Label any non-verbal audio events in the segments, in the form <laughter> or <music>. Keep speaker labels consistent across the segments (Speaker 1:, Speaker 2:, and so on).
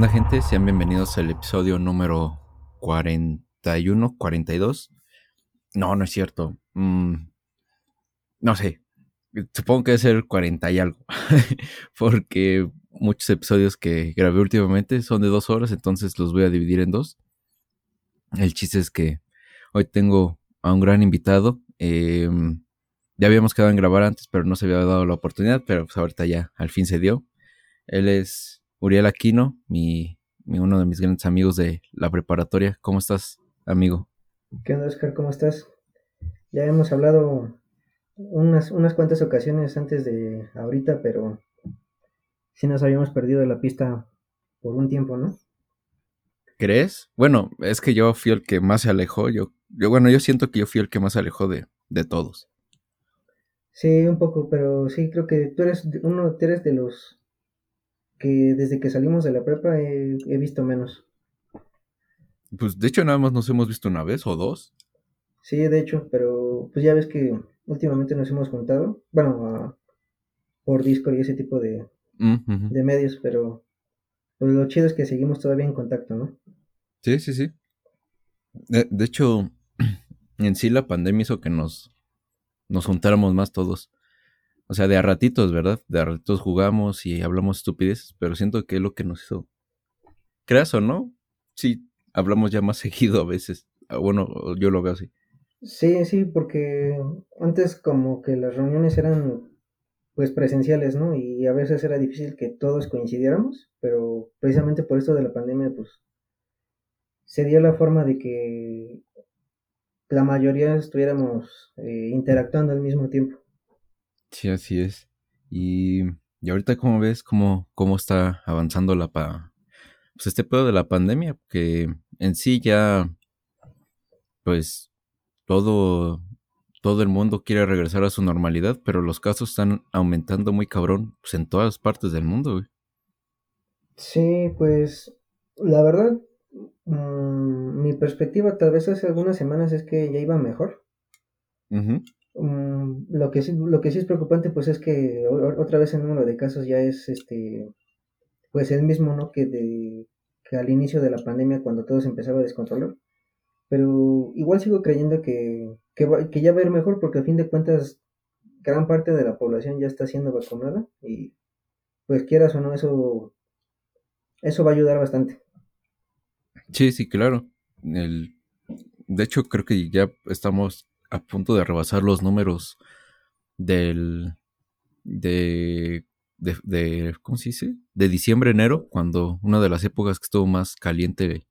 Speaker 1: onda gente? Sean bienvenidos al episodio número 41, 42. No, no es cierto. Mm, no sé. Supongo que debe ser 40 y algo. <laughs> Porque muchos episodios que grabé últimamente son de dos horas, entonces los voy a dividir en dos. El chiste es que hoy tengo a un gran invitado. Em, ya habíamos quedado en grabar antes, pero no se había dado la oportunidad, pero pues ahorita ya al fin se dio. Él es Uriel Aquino, mi, uno de mis grandes amigos de la preparatoria. ¿Cómo estás, amigo?
Speaker 2: ¿Qué onda, Oscar? ¿Cómo estás? Ya hemos hablado unas, unas cuantas ocasiones antes de ahorita, pero sí nos habíamos perdido la pista por un tiempo, ¿no?
Speaker 1: ¿Crees? Bueno, es que yo fui el que más se alejó. Yo, yo bueno, yo siento que yo fui el que más se alejó de, de todos.
Speaker 2: Sí, un poco, pero sí creo que tú eres uno, tú eres de los que desde que salimos de la prepa he, visto menos.
Speaker 1: Pues de hecho nada más nos hemos visto una vez o dos.
Speaker 2: Sí, de hecho, pero pues ya ves que últimamente nos hemos juntado, bueno, por Discord y ese tipo de, de medios, pero pues lo chido es que seguimos todavía en contacto, ¿no?
Speaker 1: Sí, sí, sí. De, de hecho, <clears throat> en sí la pandemia hizo que nos, nos juntáramos más todos. O sea, de a ratitos, ¿verdad? De a ratitos jugamos y hablamos estupideces, pero siento que es lo que nos hizo. ¿Creas o no? Sí, hablamos ya más <laughs> seguido a veces. Ah, bueno, yo lo veo así.
Speaker 2: Sí, sí, porque antes como que las reuniones eran pues presenciales, ¿no? Y a veces era difícil que todos coincidiéramos, pero precisamente por esto de la pandemia, pues se dio la forma de que la mayoría estuviéramos eh, interactuando al mismo tiempo.
Speaker 1: Sí, así es. Y, y ahorita, ¿cómo ves cómo, cómo está avanzando la pa pues este pedo de la pandemia? Que en sí ya, pues, todo, todo el mundo quiere regresar a su normalidad, pero los casos están aumentando muy cabrón pues, en todas partes del mundo, güey.
Speaker 2: Sí, pues, la verdad, mm, mi perspectiva tal vez hace algunas semanas es que ya iba mejor. Mm, lo, que sí, lo que sí es preocupante pues es que otra vez el número de casos ya es este pues el mismo no que de que al inicio de la pandemia cuando todo se empezaba a descontrolar. Pero igual sigo creyendo que, que, que ya va a ir mejor porque a fin de cuentas gran parte de la población ya está siendo vacunada y pues quieras o no eso eso va a ayudar bastante.
Speaker 1: Sí sí claro. El de hecho creo que ya estamos a punto de rebasar los números del de, de, ¿cómo se dice? De diciembre enero, cuando una de las épocas que estuvo más caliente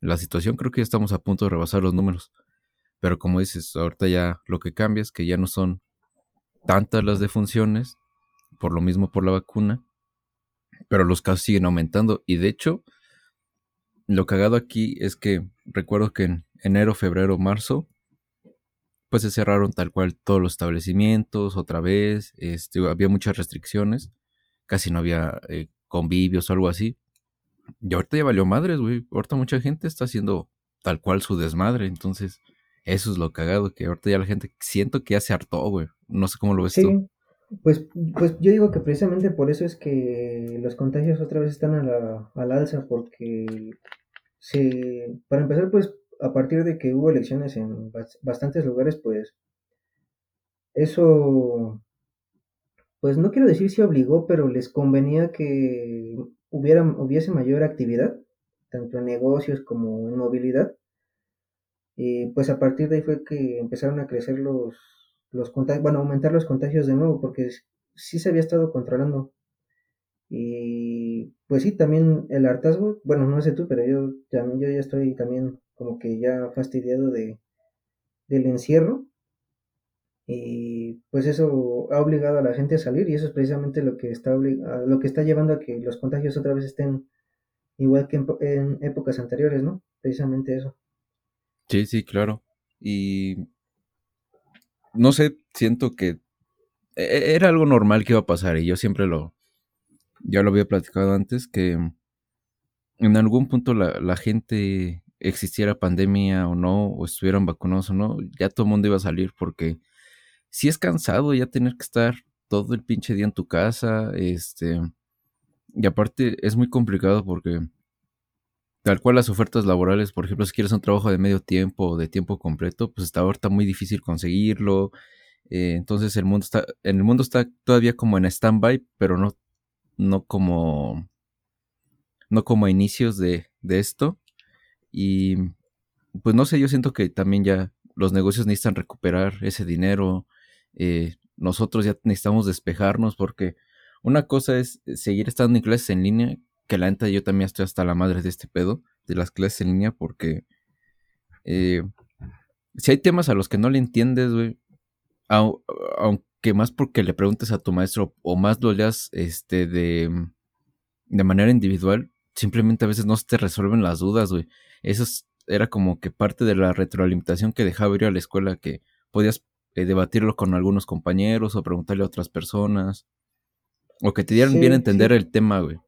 Speaker 1: la situación, creo que ya estamos a punto de rebasar los números. Pero como dices, ahorita ya lo que cambia es que ya no son tantas las defunciones, por lo mismo por la vacuna, pero los casos siguen aumentando. Y de hecho, lo cagado aquí es que recuerdo que en enero, febrero, marzo, pues se cerraron tal cual todos los establecimientos otra vez, este, había muchas restricciones, casi no había eh, convivios o algo así. Y ahorita ya valió madres, güey. Ahorita mucha gente está haciendo tal cual su desmadre, entonces eso es lo cagado, que ahorita ya la gente siento que ya se hartó, güey. No sé cómo lo ves tú.
Speaker 2: Pues, pues yo digo que precisamente por eso es que los contagios otra vez están a la, a la alza, porque se, para empezar, pues a partir de que hubo elecciones en bastantes lugares, pues eso, pues no quiero decir si obligó, pero les convenía que hubiera, hubiese mayor actividad, tanto en negocios como en movilidad. Y pues a partir de ahí fue que empezaron a crecer los, los contagios, bueno, aumentar los contagios de nuevo, porque sí se había estado controlando. Y pues sí, también el hartazgo, bueno, no sé tú, pero yo, yo ya estoy también como que ya fastidiado de, del encierro. Y pues eso ha obligado a la gente a salir y eso es precisamente lo que está, lo que está llevando a que los contagios otra vez estén igual que en, épocas anteriores, ¿no? Precisamente eso.
Speaker 1: Sí, sí, claro. Y no sé, siento que e, era algo normal que iba a pasar y yo siempre lo, ya lo había platicado antes, que en algún punto la, la gente existiera pandemia o no, o estuvieran vacunados o no, ya todo el mundo iba a salir porque si es cansado ya tener que estar todo el pinche día en tu casa, este, Y aparte es muy complicado porque tal cual las ofertas laborales, por ejemplo, si quieres un trabajo de medio tiempo o de tiempo completo, pues está ahorita muy difícil conseguirlo. Eh, entonces el mundo está, en el mundo está todavía como en stand-by, pero no, no como, no como a inicios de, de esto. Y pues no sé, yo siento que también ya los negocios necesitan recuperar ese dinero. Eh, nosotros ya necesitamos despejarnos porque una cosa es seguir estando en clases en línea, que la neta yo también estoy hasta la madre de este pedo, de las clases en línea, porque eh, si hay temas a los que no le entiendes, aunque más porque le preguntes a tu maestro o más lo leas este, de, de manera individual, simplemente a veces no se te resuelven las dudas, güey. Eso era como que parte de la retroalimentación que dejaba ir a la escuela, que podías eh, debatirlo con algunos compañeros o preguntarle a otras personas, o que te dieran bien a entender el tema, güey.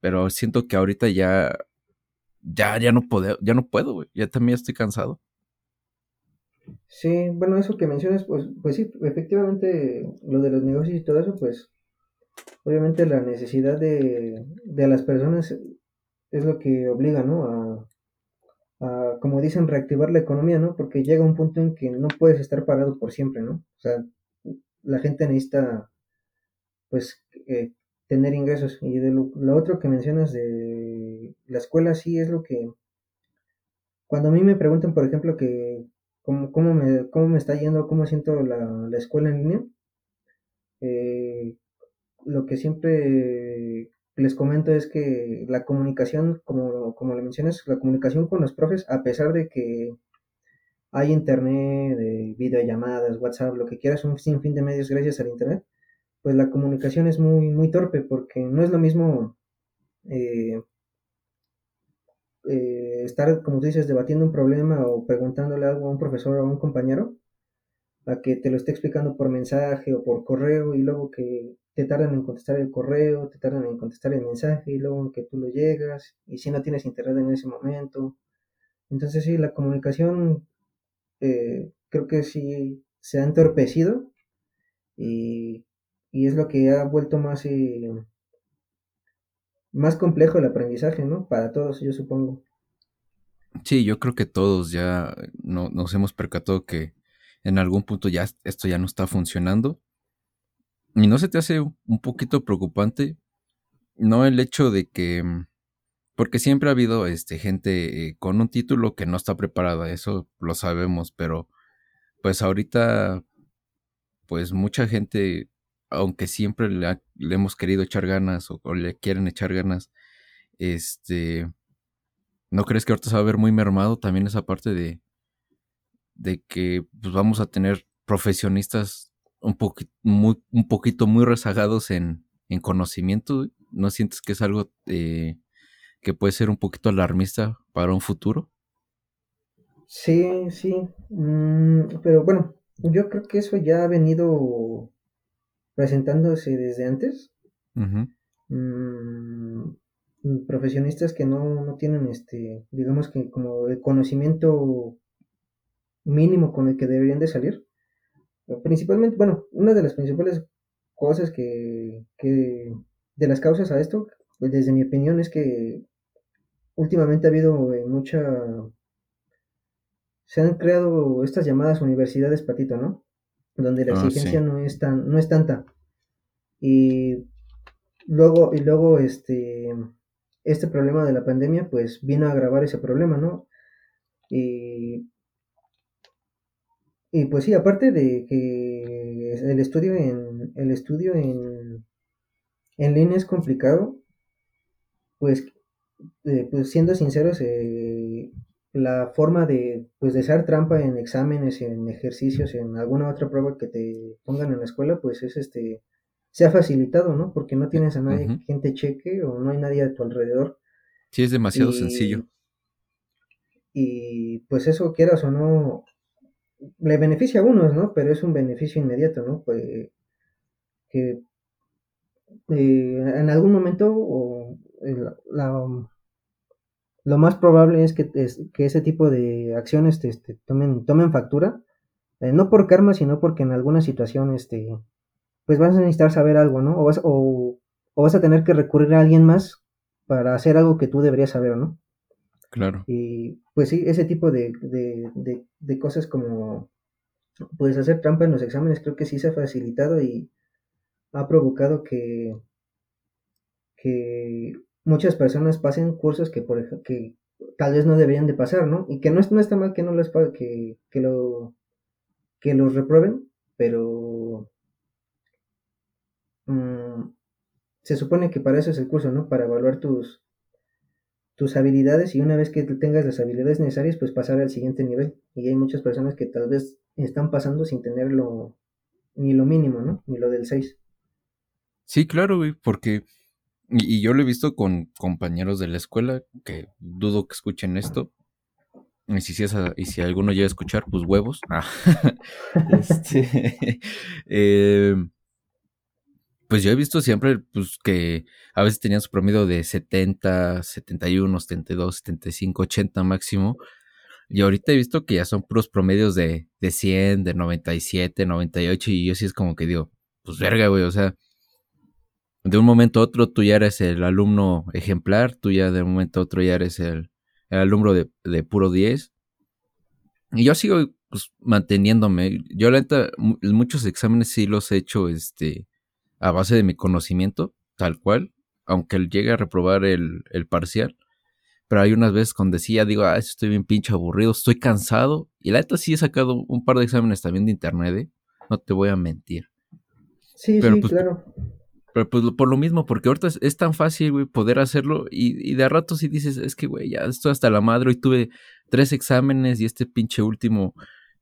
Speaker 1: Pero siento que ahorita ya, ya, ya no puedo, ya no puedo, güey. Ya también estoy cansado.
Speaker 2: Sí, bueno, eso que mencionas, pues, pues sí, efectivamente, lo de los negocios y todo eso, pues, obviamente la necesidad de, de las personas es lo que obliga, ¿no? A, a, como dicen, reactivar la economía, ¿no? Porque llega un punto en que no puedes estar parado por siempre, ¿no? O sea, la gente necesita, pues, eh, tener ingresos. Y de lo, otro que mencionas de la escuela, sí es lo que, cuando a mí me preguntan, por ejemplo, que cómo, cómo, me, cómo me está yendo, cómo siento la, la escuela en línea. Eh, lo que siempre les comento es que la comunicación, como, como le mencionas, la comunicación con los profes, a pesar de que hay internet, de videollamadas, WhatsApp, lo que quieras, un sinfín de medios gracias al internet, pues la comunicación es muy, muy torpe porque no es lo mismo eh, eh, estar, como tú dices, debatiendo un problema o preguntándole algo a un profesor o a un compañero, a que te lo esté explicando por mensaje o por correo y luego que te tardan en contestar el correo, te tardan en contestar el mensaje y luego que tú lo llegas y si no tienes internet en ese momento. Entonces sí, la comunicación eh, creo que sí se ha entorpecido y, y, es lo que ha vuelto más eh, más complejo el aprendizaje, ¿no? Para todos, yo supongo.
Speaker 1: Sí, yo creo que todos ya no, nos hemos percatado que en algún punto ya esto ya no está funcionando. Y no se te hace un poquito preocupante, no el hecho de que, porque siempre ha habido este, gente eh, con un título que no está preparada, eso lo sabemos, pero pues ahorita, pues mucha gente aunque siempre le, hemos querido echar ganas o, le quieren echar ganas, este, ¿no crees que ahorita se va a ver muy mermado también esa parte de, de que pues, vamos a tener profesionistas un, muy, un poquito muy rezagados en, en conocimiento? ¿No sientes que es algo eh, que puede ser un poquito alarmista para un futuro?
Speaker 2: Sí, sí, mm, pero bueno, yo creo que eso ya ha venido presentándose desde antes. Mm, profesionistas que no, no, tienen este, digamos que como el conocimiento mínimo con el que deberían de salir. Principalmente, bueno, una de las principales cosas que, que de las causas a esto, pues desde mi opinión es que últimamente ha habido eh, mucha se han creado estas llamadas universidades patito, ¿no? donde la ah, exigencia no es tan, no es tanta. Y luego, y luego este, este problema de la pandemia, pues vino a agravar ese problema, ¿no? Y, y pues sí, aparte de que el estudio en, el estudio en, en línea es complicado, pues, eh, pues siendo sinceros, eh, la forma de, pues, de hacer trampa en exámenes, en ejercicios, en alguna otra prueba que te pongan en la escuela, pues es este, se ha facilitado, ¿no? Porque no tienes a nadie quien te cheque o no hay nadie a tu alrededor.
Speaker 1: Sí, es demasiado sencillo.
Speaker 2: Y pues eso, quieras o no, le beneficia a unos, ¿no? Pero es un beneficio inmediato, ¿no? Pues que eh, en algún momento o, la, lo más probable es que, que ese tipo de acciones te, este, tomen, tomen factura, eh, no por karma, sino porque en alguna situación este, pues vas a necesitar saber algo, ¿no? O, o vas a tener que recurrir a alguien más para hacer algo que tú deberías saber, ¿no?
Speaker 1: Claro.
Speaker 2: Y pues sí, ese tipo de, de, de, cosas como pues hacer trampa en los exámenes creo que sí se ha facilitado y ha provocado que, que muchas personas pasen cursos que, por que tal vez no deberían de pasar, ¿no? Y que no, no está mal que no les que, que, lo, que los reprueben, pero mmm, se supone que para eso es el curso, ¿no? Para evaluar tus, tus habilidades y una vez que tengas las habilidades necesarias, pues pasar al siguiente nivel. Y hay muchas personas que tal vez están pasando sin tenerlo ni lo mínimo, ¿no? Ni lo del 6.
Speaker 1: Sí, claro, güey, porque... Y, yo lo he visto con compañeros de la escuela, que dudo que escuchen esto. Y si, y si alguno llega a escuchar, pues huevos. <laughs> Este, <laughs> eh, pues yo he visto siempre pues, que a veces tenían su promedio de 70, 71, 72, 75, 80 máximo. Y ahorita he visto que ya son puros promedios de, de 100, de 97, 98. Y yo sí es como que digo, pues verga, güey, o sea, de un momento a otro tú ya eres el alumno ejemplar, tú ya de un momento a otro ya eres el, alumno de, de, puro 10. Y yo sigo pues, manteniéndome. Yo la neta, muchos exámenes sí los he hecho este, a base de mi conocimiento, tal cual, aunque él llegue a reprobar el, el parcial. Pero hay unas veces cuando decía, digo, ah, estoy bien pinche aburrido, estoy cansado. Y la neta sí he sacado un par de exámenes también de internet, ¿eh? No te voy a mentir.
Speaker 2: Sí, sí, pues, claro.
Speaker 1: Pero pues por lo mismo, porque ahorita es, tan fácil, güey, poder hacerlo. Y, y, de a rato sí dices, es que, güey, ya estoy hasta la madre. y tuve tres exámenes y este pinche último,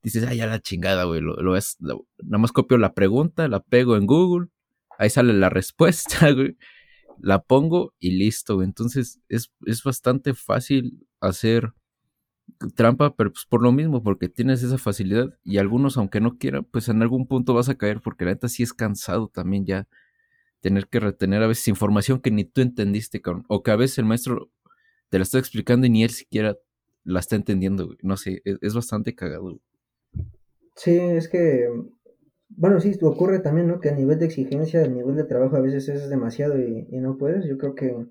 Speaker 1: dices, ah, ya la chingada, güey. Lo, lo, es, nada más copio la pregunta, la pego en Google ahí sale la respuesta, <laughs> güey. La pongo y listo, güey. Entonces es, es bastante fácil hacer trampa, pero pues por lo mismo, porque tienes esa facilidad y algunos, aunque no quieran, pues en algún punto vas a caer, porque la neta sí es cansado también ya tener que retener a veces información que ni tú entendiste, o que a veces el maestro te la está explicando y ni él siquiera la está entendiendo, güey. No sé, es, es bastante cagado.
Speaker 2: Sí, es que bueno, sí, ocurre también, ¿no? Que a nivel de exigencia, el nivel de trabajo a veces es demasiado y, no puedes. Yo creo que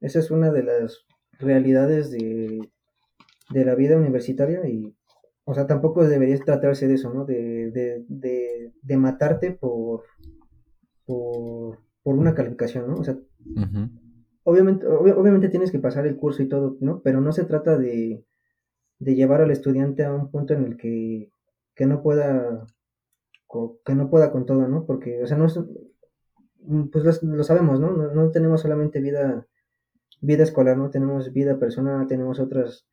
Speaker 2: esa es una de las realidades de, de la vida universitaria y, o sea, tampoco debería tratarse de eso, ¿no? De, de, de, de matarte por, por, por, una calificación, ¿no? O sea, obviamente, obviamente tienes que pasar el curso y todo, ¿no? Pero no se trata de, de llevar al estudiante a un punto en el que, que no pueda que no pueda con todo, ¿no? Porque, o sea, no es, mm, pues lo, sabemos, ¿no? ¿no? tenemos solamente vida, vida escolar, ¿no? Tenemos vida personal, tenemos otras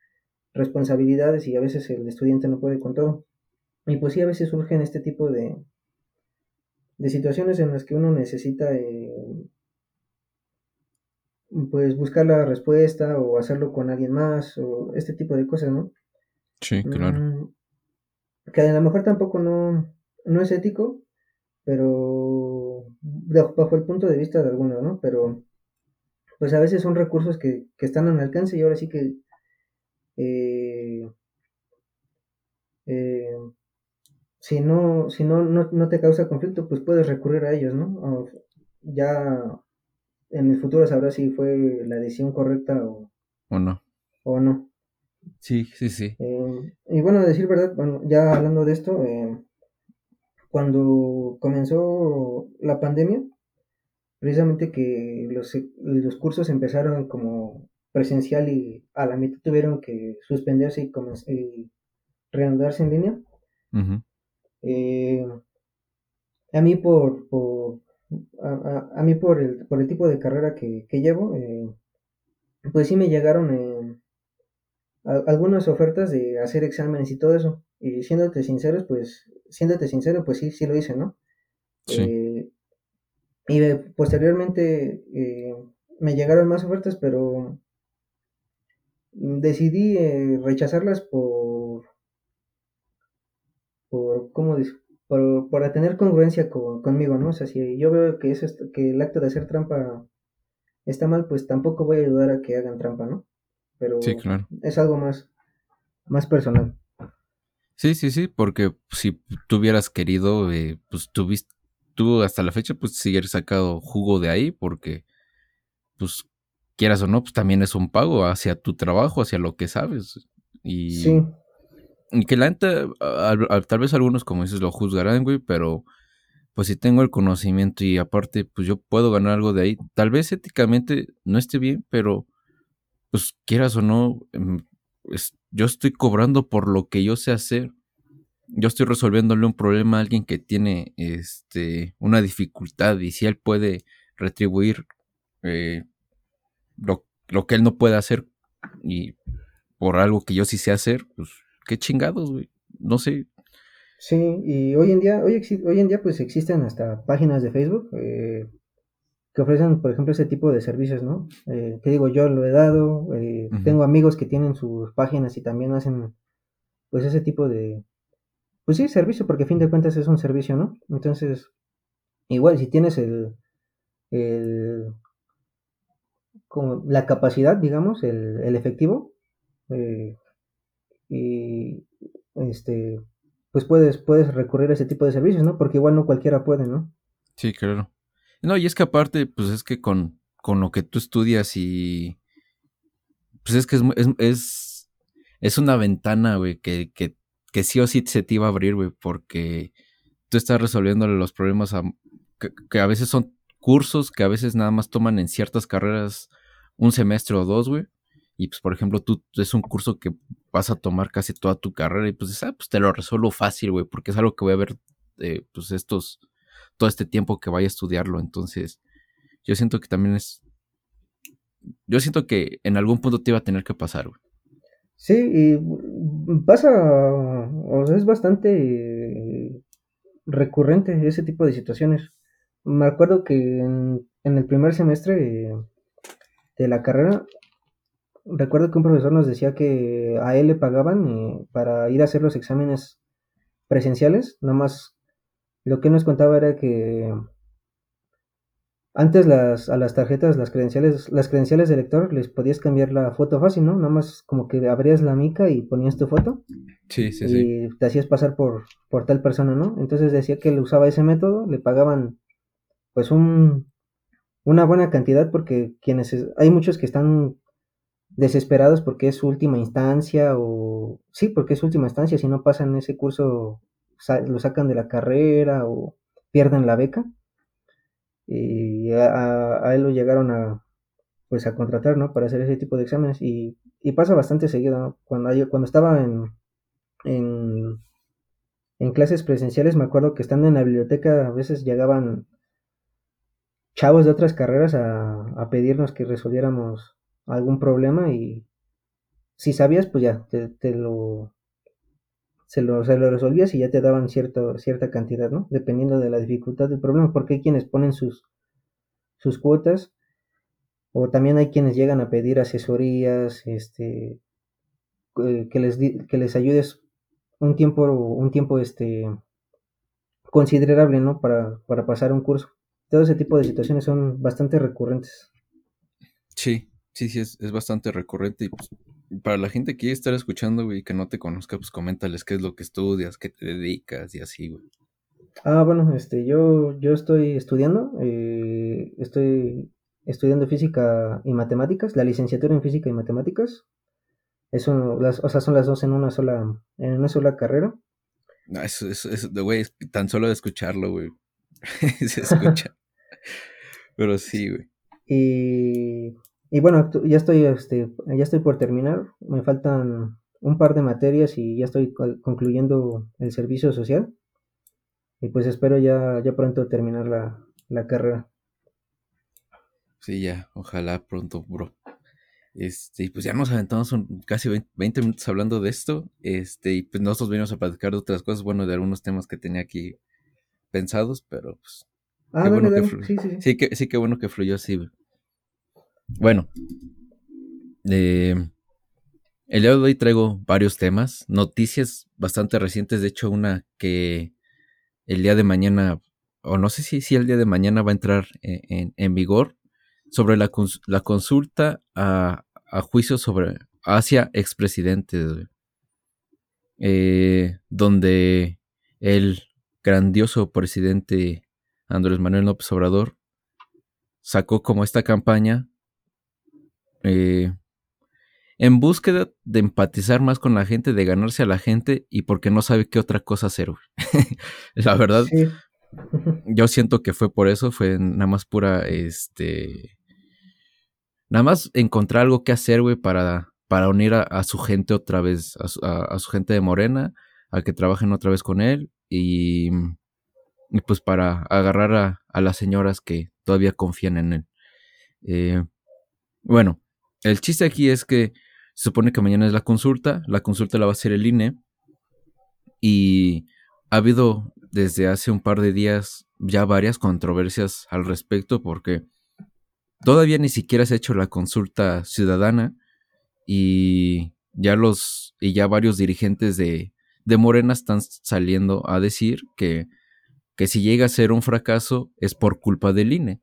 Speaker 2: responsabilidades y a veces el estudiante no puede con todo. Y pues sí, a veces surgen este tipo de, de situaciones en las que uno necesita eh, pues buscar la respuesta o hacerlo con alguien más o este tipo de cosas, ¿no?
Speaker 1: Sí, claro.
Speaker 2: Mm, que a lo mejor tampoco no, no es ético, pero bajo el punto de vista de algunos, ¿no? Pero pues a veces son recursos que, que están al alcance y ahora sí que eh, eh, si no, si no, no, te causa conflicto, pues puedes recurrir a ellos, ¿no? ya en el futuro sabrás si fue la decisión correcta o,
Speaker 1: o no.
Speaker 2: O no.
Speaker 1: Sí, sí, sí.
Speaker 2: Eh, y bueno, a decir verdad, bueno, ya hablando de esto, eh, cuando comenzó la pandemia, precisamente que los, los cursos empezaron como presencial y a la mitad tuvieron que suspenderse y, reanudarse en línea. Eh, a mí por, por a, mí por el, por el tipo de carrera que, llevo, eh, pues sí me llegaron eh, algunas ofertas de hacer exámenes y todo eso. Y siéndote sinceros, pues, siéndote sincero, pues sí, sí lo hice, ¿no? Sí. Eh, y posteriormente eh, me llegaron más ofertas, pero decidí eh, rechazarlas por, por, ¿cómo por, para tener congruencia conmigo, ¿no? O sea, si yo veo que, es que el acto de hacer trampa está mal, pues tampoco voy a ayudar a que hagan trampa, ¿no? Pero
Speaker 1: sí, claro.
Speaker 2: es algo más, más personal.
Speaker 1: Sí, sí, sí, porque si tú hubieras querido, eh, pues tú, tú hasta la fecha pues sigues sacado jugo de ahí porque pues quieras o no, pues también es un pago hacia tu trabajo, hacia lo que sabes. Y,
Speaker 2: Sí,
Speaker 1: y que la a- a- tal vez algunos como dices lo juzgarán, güey, pero pues si tengo el conocimiento y aparte pues yo puedo ganar algo de ahí, tal vez éticamente no esté bien, pero pues quieras o no, yo estoy cobrando por lo que yo sé hacer. Yo estoy resolviéndole un problema a alguien que tiene este una dificultad y si él puede retribuir eh, lo, lo que él no puede hacer y por algo que yo sí sé hacer, pues qué chingados, güey. No sé.
Speaker 2: sí, y hoy en día, hoy, hoy en día pues existen hasta páginas de Facebook eh, que ofrecen, por ejemplo, ese tipo de servicios, ¿no? Eh, que digo, yo lo he dado, eh, tengo amigos que tienen sus páginas y también hacen, pues, ese tipo de, pues sí, servicio, porque a fin de cuentas es un servicio, ¿no? Entonces, igual, si tienes el, el, como la capacidad, digamos, el, el efectivo, eh, y, este, pues puedes, puedes recurrir a ese tipo de servicios, ¿no? Porque igual no cualquiera puede, ¿no?
Speaker 1: Sí, claro. No, y es que aparte, pues es que con, con lo que tú estudias y... Pues es que es, es, es, una ventana, güey, que, que, que sí o sí se te iba a abrir, güey, porque tú estás resolviéndole los problemas que, a veces son cursos que a veces nada más toman en ciertas carreras un semestre o dos, güey. Y pues, por ejemplo, tú es un curso que vas a tomar casi toda tu carrera y pues, ah, pues te lo resuelvo fácil, güey, porque es algo que voy a ver, eh, pues, estos, todo este tiempo que vaya a estudiarlo. Entonces, yo siento que también es, yo siento que en algún punto te iba a tener que pasar, güey.
Speaker 2: Sí, y mm, pasa, es bastante eh, recurrente ese tipo de situaciones. Me acuerdo que en, el primer semestre de la carrera, recuerdo que un profesor nos decía que a él le pagaban eh, para ir a hacer los exámenes presenciales, nada más lo que él nos contaba era que antes las, a las tarjetas, las credenciales, las credenciales de lector les podías cambiar la foto fácil, ¿no? Nada más como que abrías la mica y ponías tu foto
Speaker 1: Sí, sí, sí.
Speaker 2: y te hacías pasar por, por tal persona, ¿no? Entonces decía que él usaba ese método, le pagaban pues un, una buena cantidad porque quienes, es- hay muchos que están desesperados porque es su última instancia o sí, porque es su última instancia, si no pasan ese curso lo sacan de la carrera o pierden la beca y a, él lo llegaron a pues a contratar, ¿no? Para hacer ese tipo de exámenes y, pasa bastante seguido. Cuando, cuando estaba en, en, en clases presenciales, me acuerdo que estando en la biblioteca a veces llegaban chavos de otras carreras a, a pedirnos que resolviéramos algún problema y si sabías, pues ya, te, te lo, se lo, se lo resolvías y ya te daban cierto, cierta cantidad, ¿no? Dependiendo de la dificultad del problema, porque hay quienes ponen sus, sus cuotas o también hay quienes llegan a pedir asesorías, este, eh, que les, que les ayudes un tiempo, un tiempo, este, considerable, ¿no? Para, para pasar un curso. Todo ese tipo de situaciones son bastante recurrentes.
Speaker 1: Sí, sí, sí, es, es bastante recurrente. Y pues, para la gente que estar escuchando, güey, que no te conozca, pues coméntales qué es lo que estudias, qué te dedicas y así, güey.
Speaker 2: Ah, bueno, este, yo, yo estoy estudiando, eh, estoy estudiando física y matemáticas, la licenciatura en física y matemáticas. Eso, las, o sea, son las dos en una sola, en una sola carrera.
Speaker 1: No, eso, eso, eso, de, güey, es tan solo de escucharlo, güey. <laughs> Se escucha. <laughs> Pero sí, güey.
Speaker 2: Y, y bueno, ya estoy, este, ya estoy por terminar. Me faltan un par de materias y ya estoy co- concluyendo el servicio social. Y pues espero ya, ya pronto terminar la, la carrera.
Speaker 1: Sí, ya, ojalá pronto, bro. Este, y pues ya nos aventamos un- casi 20, 20 minutos hablando de esto. Este, y pues nosotros venimos a platicar de otras cosas, bueno, de algunos temas que tenía aquí pensados, pero pues
Speaker 2: Ah,
Speaker 1: qué
Speaker 2: dale,
Speaker 1: bueno que
Speaker 2: dale. Sí, sí, sí.
Speaker 1: Sí, que, sí, qué bueno que fluyó así. Bueno, eh, el día de hoy traigo varios temas, noticias bastante recientes, de hecho una que el día de mañana, o no sé si, si el día de mañana va a entrar en, en- en vigor, sobre la, la consulta a, a juicio sobre hacia expresidentes. Eh, donde el grandioso presidente Andrés Manuel López Obrador, sacó como esta campaña eh, en búsqueda de empatizar más con la gente, de ganarse a la gente y porque no sabe qué otra cosa hacer. <laughs> la verdad, <laughs> yo siento que fue por eso, fue nada más pura, este, nada más encontrar algo que hacer, güey, para, para unir a, su gente otra vez, a su, gente de Morena, a que trabajen otra vez con él y, y pues para agarrar a, a, las señoras que todavía confían en él. Eh, bueno, el chiste aquí es que se supone que mañana es la consulta, la consulta la va a hacer el INE y ha habido desde hace un par de días ya varias controversias al respecto porque todavía ni siquiera se ha hecho la consulta ciudadana y ya los y ya varios dirigentes de, de Morena están saliendo a decir que, que si llega a ser un fracaso es por culpa del INE,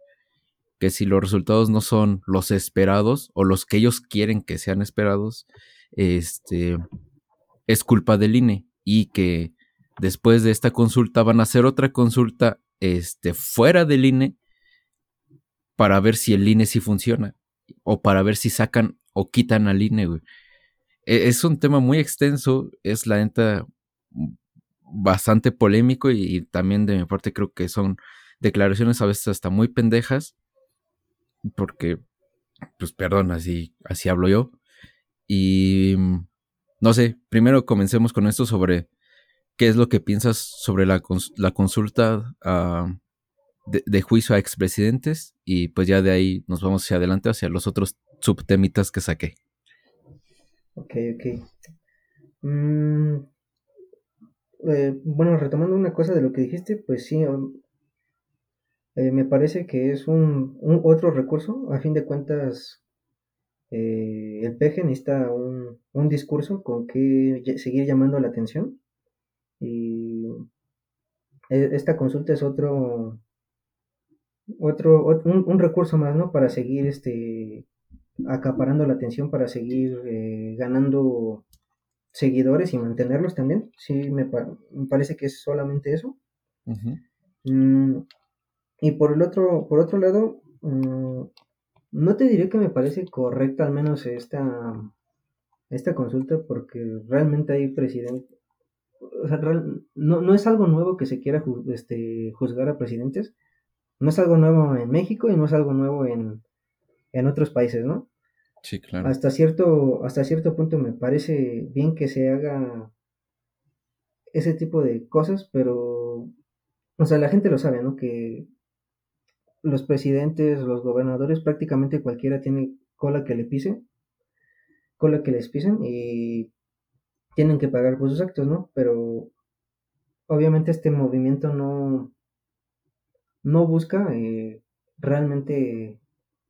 Speaker 1: que si los resultados no son los esperados o los que ellos quieren que sean esperados, este es culpa del INE y que después de esta consulta van a hacer otra consulta este, fuera del INE para ver si el INE sí funciona o para ver si sacan o quitan al INE. E, es un tema muy extenso, es la neta bastante polémico y, también de mi parte creo que son declaraciones a veces hasta muy pendejas porque pues perdón, así así hablo yo y no sé, primero comencemos con esto sobre qué es lo que piensas sobre la, la consulta uh, de, juicio a expresidentes y pues ya de ahí nos vamos hacia adelante hacia los otros subtemitas que saqué.
Speaker 2: Ok, ok. Mm, eh, bueno, retomando una cosa de lo que dijiste, pues sí, um, eh, me parece que es un, otro recurso, a fin de cuentas, eh, el PG necesita un, un discurso con que seguir llamando la atención. Y esta consulta es otro otro un, recurso más no para seguir este acaparando la atención para seguir eh, ganando seguidores y mantenerlos también. Sí me, parece que es solamente eso. Mm, y por el otro por otro lado mm, no te diré que me parece correcta al menos esta esta consulta porque realmente hay presidente o sea, no, no es algo nuevo que se quiera este, juzgar a presidentes no es algo nuevo en México y no es algo nuevo en, otros países, ¿no?
Speaker 1: Sí, claro.
Speaker 2: Hasta cierto, hasta cierto punto me parece bien que se haga ese tipo de cosas, pero, o sea, la gente lo sabe, ¿no? Que los presidentes, los gobernadores, prácticamente cualquiera tiene cola que le pise, cola que les pisen y tienen que pagar por sus actos, ¿no? Pero obviamente este movimiento no, no busca eh, realmente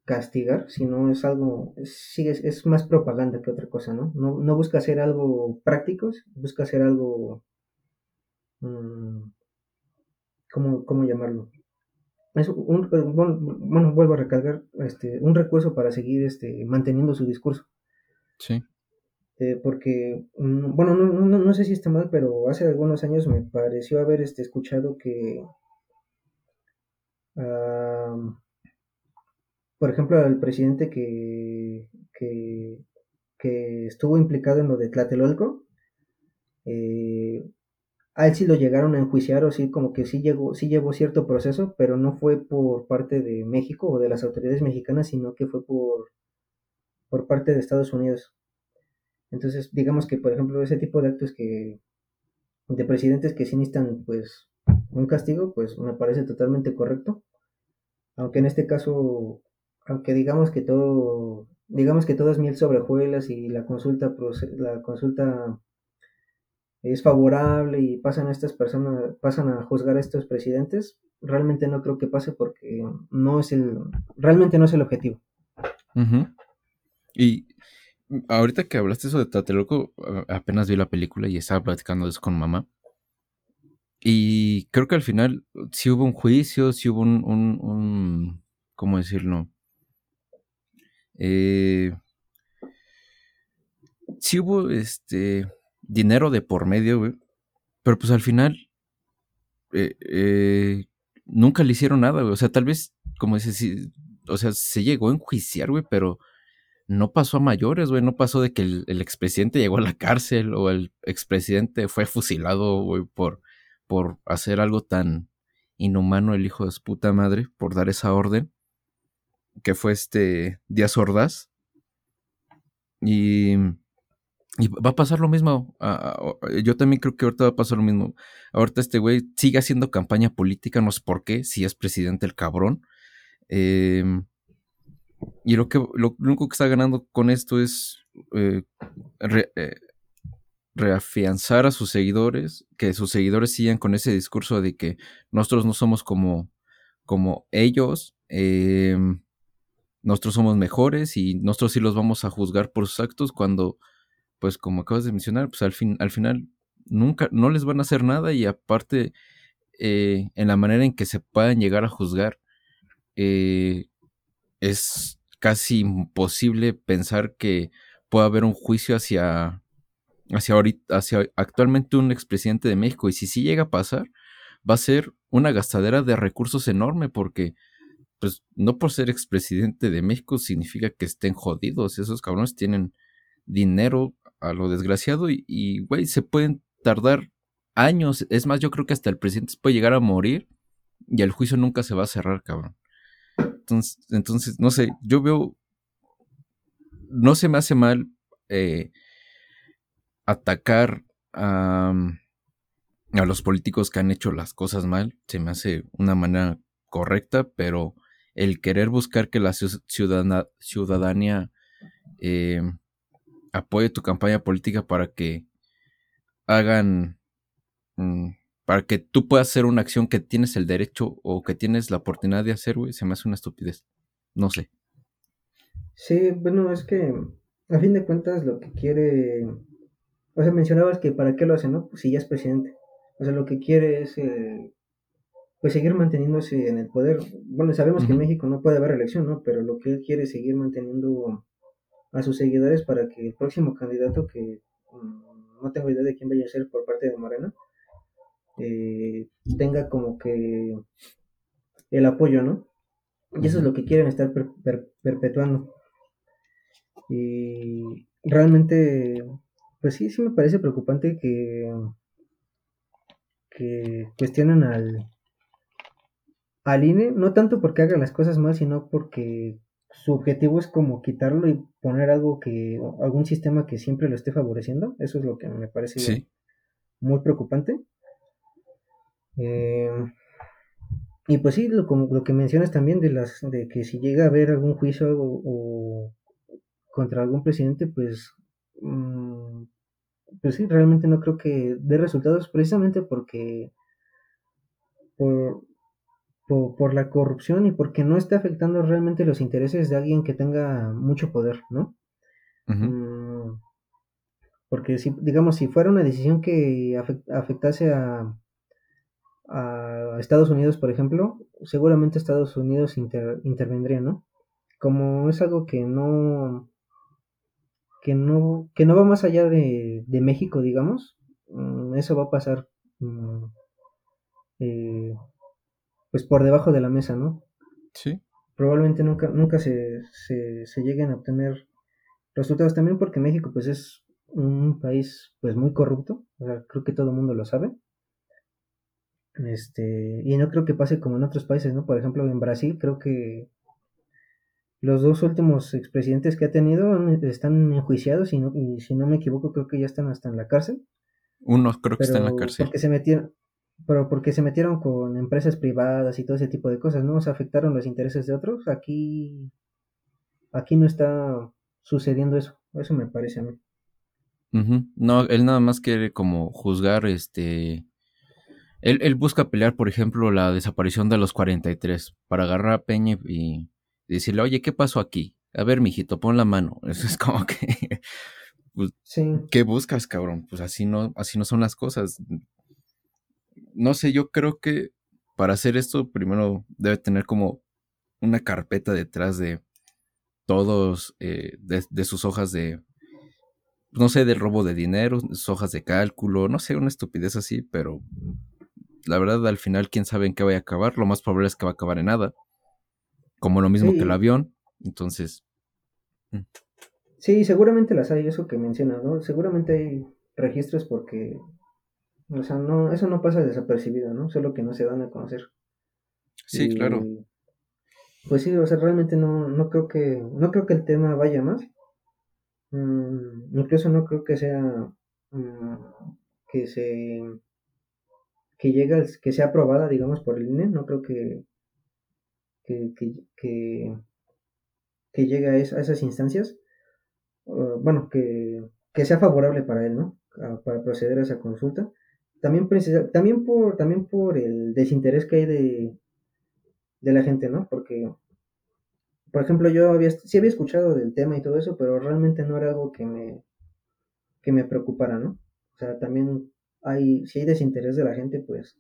Speaker 2: castigar, sino es algo, sí, es, más propaganda que otra cosa, ¿no? ¿no? busca hacer algo práctico, busca hacer algo, mm, ¿cómo, llamarlo? Es un, bueno, vuelvo a recalcar, este, un recurso para seguir este, manteniendo su discurso.
Speaker 1: Sí.
Speaker 2: Eh, porque, mm, bueno, no, no, no, sé si está mal, pero hace algunos años me pareció haber este, escuchado que por ejemplo, el presidente que, que, estuvo implicado en lo de Tlatelolco, eh, a él sí lo llegaron a enjuiciar o sí como que sí llegó, sí llevó cierto proceso, pero no fue por parte de México o de las autoridades mexicanas, sino que fue por, por parte de Estados Unidos. Entonces, digamos que, por ejemplo, ese tipo de actos que de presidentes que sí necesitan, pues, un castigo, pues me parece totalmente correcto. Aunque en este caso, aunque digamos que todo, digamos que todo es miel sobre hojuelas y la consulta, la consulta es favorable y pasan estas personas, pasan a juzgar a estos presidentes, realmente no creo que pase porque no es el, realmente no es el objetivo.
Speaker 1: Y ahorita que hablaste eso de Tateloco, apenas vi la película y estaba platicando eso con mamá. Y creo que al final sí hubo un juicio, sí hubo un, un, ¿cómo decirlo? Eh, sí hubo este dinero de por medio, güey. Pero pues al final, eh, eh, nunca le hicieron nada, güey. O sea, tal vez, como dices, sí, o sea, se llegó a enjuiciar, güey, pero no pasó a mayores, güey. No pasó de que el, el expresidente llegó a la cárcel o el expresidente fue fusilado, güey, por, por hacer algo tan inhumano el hijo de su puta madre, por dar esa orden, que fue este Díaz Ordaz. Y, y va a pasar lo mismo. yo también creo que ahorita va a pasar lo mismo. Ahorita este güey sigue haciendo campaña política, no sé por qué, si es presidente el cabrón. Em, y lo, que, lo, único que está ganando con esto es eh, eh, reafianzar a sus seguidores, que sus seguidores sigan con ese discurso de que nosotros no somos como, como ellos, em, nosotros somos mejores y nosotros sí los vamos a juzgar por sus actos cuando, pues como acabas de mencionar, pues al, fin, al final nunca, no les van a hacer nada y aparte eh, en la manera en que se puedan llegar a juzgar, eh, es casi imposible pensar que pueda haber un juicio hacia, hacia, ahorita, hacia actualmente un expresidente de México. Y si sí llega a pasar, va a ser una gastadera de recursos enorme porque, pues, no por ser expresidente de México significa que estén jodidos. Esos cabrones tienen dinero a lo desgraciado y, güey, se pueden tardar años. Es más, yo creo que hasta el presidente puede llegar a morir y el juicio nunca se va a cerrar, cabrón. Entonces, no sé, yo veo, no se me hace mal eh, atacar a, a, los políticos que han hecho las cosas mal, se me hace una manera correcta, pero el querer buscar que la ciudadanía eh, apoye tu campaña política para que hagan... Mm, para que tú puedas hacer una acción que tienes el derecho o que tienes la oportunidad de hacer, güey, se me hace una estupidez. No sé.
Speaker 2: Sí, bueno, es que a fin de cuentas lo que quiere, o sea, mencionabas que para qué lo hace, ¿no? Pues si ya es presidente. O sea, lo que quiere es, eh, pues seguir manteniéndose en el poder. Bueno, sabemos que en México no puede haber elección, ¿no? Pero lo que él quiere es seguir manteniendo a sus seguidores para que el próximo candidato, que mm, no tengo idea de quién vaya a ser por parte de Morena, eh, tenga como que el apoyo, ¿no? Y eso es lo que quieren estar perpetuando. Y realmente, pues sí, sí me parece preocupante que, que cuestionen al, al INE, no tanto porque haga las cosas mal, sino porque su objetivo es como quitarlo y poner algo que, algún sistema que siempre lo esté favoreciendo. Eso es lo que me parece muy preocupante. Eh, y pues sí, lo, lo, que mencionas también de las de que si llega a haber algún juicio o, contra algún presidente, pues, mm, pues sí, realmente no creo que dé resultados precisamente porque por, por, la corrupción y porque no está afectando realmente los intereses de alguien que tenga mucho poder, ¿no? Mm, porque si, digamos, si fuera una decisión que afectase a, a Estados Unidos, por ejemplo, seguramente Estados Unidos intervendría, ¿no? Como es algo que no que no que no va más allá de, México, digamos, mm, eso va a pasar mm, eh, pues por debajo de la mesa, ¿no?
Speaker 1: Sí.
Speaker 2: Probablemente nunca nunca se, se, se lleguen a obtener resultados también porque México pues es un país pues muy corrupto, o sea, creo que todo el mundo lo sabe. Este, y no creo que pase como en otros países, ¿no? Por ejemplo, en Brasil creo que los dos últimos expresidentes que ha tenido están enjuiciados y, y si no me equivoco creo que ya están hasta en la cárcel.
Speaker 1: Uno creo que está en la cárcel.
Speaker 2: Porque se metieron, pero porque se metieron con empresas privadas y todo ese tipo de cosas, ¿no? O afectaron los intereses de otros. Aquí, aquí no está sucediendo eso. Eso me parece a mí.
Speaker 1: No, él nada más quiere como juzgar este él, busca pelear, por ejemplo, la desaparición de los 43 para agarrar a Peña y, decirle, oye, ¿qué pasó aquí? A ver, mijito, pon la mano. <laughs> Eso es como que... Pues, ¿Qué buscas, cabrón? Pues así no, así no son las cosas. No sé, yo creo que para hacer esto, primero debe tener como una carpeta detrás de todos, eh, de, sus hojas de, no sé, del robo de dinero, sus hojas de cálculo, no sé, una estupidez así, pero la verdad, al final, quién sabe en qué vaya a acabar. Lo más probable es que va a acabar en nada. Como lo mismo que el avión. Entonces.
Speaker 2: Mm. Sí, seguramente las hay, eso que mencionas, ¿no? Seguramente hay registros porque. O sea, no, eso no pasa desapercibido, ¿no? Solo que no se dan a conocer.
Speaker 1: Sí, claro.
Speaker 2: Pues sí, o sea, realmente no, no creo que. No creo que el tema vaya más. Mm, incluso no creo que sea. Mm, que se que llega, que sea aprobada, digamos, por el INE, no creo que, que, que, que, llegue a, esas instancias. bueno, que, que, sea favorable para él, ¿no? para proceder a esa consulta. También, también, por, también por el desinterés que hay de, de la gente, ¿no? Porque, por ejemplo, yo había, sí había escuchado del tema y todo eso, pero realmente no era algo que me, que me preocupara, ¿no? O sea, también hay, si hay desinterés de la gente, pues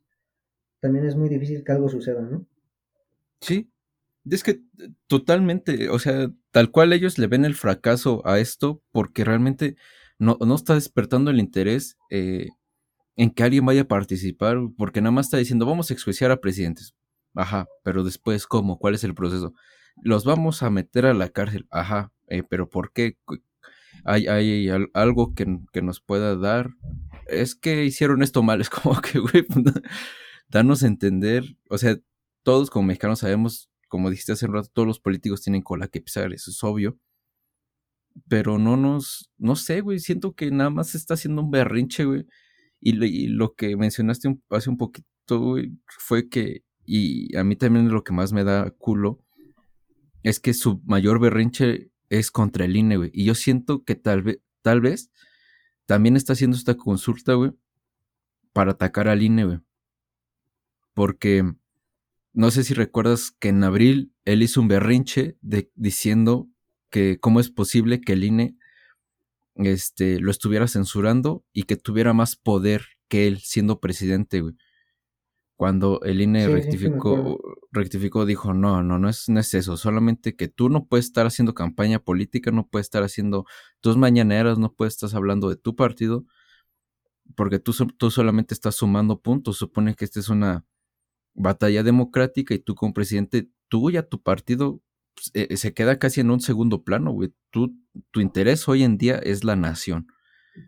Speaker 2: también es muy difícil que algo suceda, ¿no?
Speaker 1: Sí, es que totalmente, o sea, tal cual ellos le ven el fracaso a esto porque realmente no, no está despertando el interés eh, en que alguien vaya a participar, porque nada más está diciendo, vamos a exjuiciar a presidentes. Ajá, pero después, ¿cómo? ¿Cuál es el proceso? Los vamos a meter a la cárcel. Ajá, eh, pero ¿por qué? ¿Hay, hay algo que, que, nos pueda dar es que hicieron esto mal, <laughs> es como que, güey, pues, danos a entender, o sea, todos como mexicanos sabemos, como dijiste hace un rato, todos los políticos tienen cola que pisar, eso es obvio, pero no nos, no sé, güey, siento que nada más se está haciendo un berrinche, güey, y, lo que mencionaste hace un poquito, fue que, y a mí también lo que más me da culo, es que su mayor berrinche es contra el INE, güey, y yo siento que tal vez, tal vez, también está haciendo esta consulta, güey, para atacar al INE. Porque no sé si recuerdas que en abril él hizo un berrinche diciendo que cómo es posible que el INE este, lo estuviera censurando y que tuviera más poder que él siendo presidente, güey. Cuando el INE rectificó, rectificó, dijo, no, no, no es, no es eso, solamente que tú no puedes estar haciendo campaña política, no puedes estar haciendo tus mañaneras, no puedes estar hablando de tu partido, porque tú, tú solamente estás sumando puntos, supone que esta es una batalla democrática y tú como presidente, tú y a tu partido eh, se queda casi en un segundo plano, güey. Tú, tu interés hoy en día es la nación,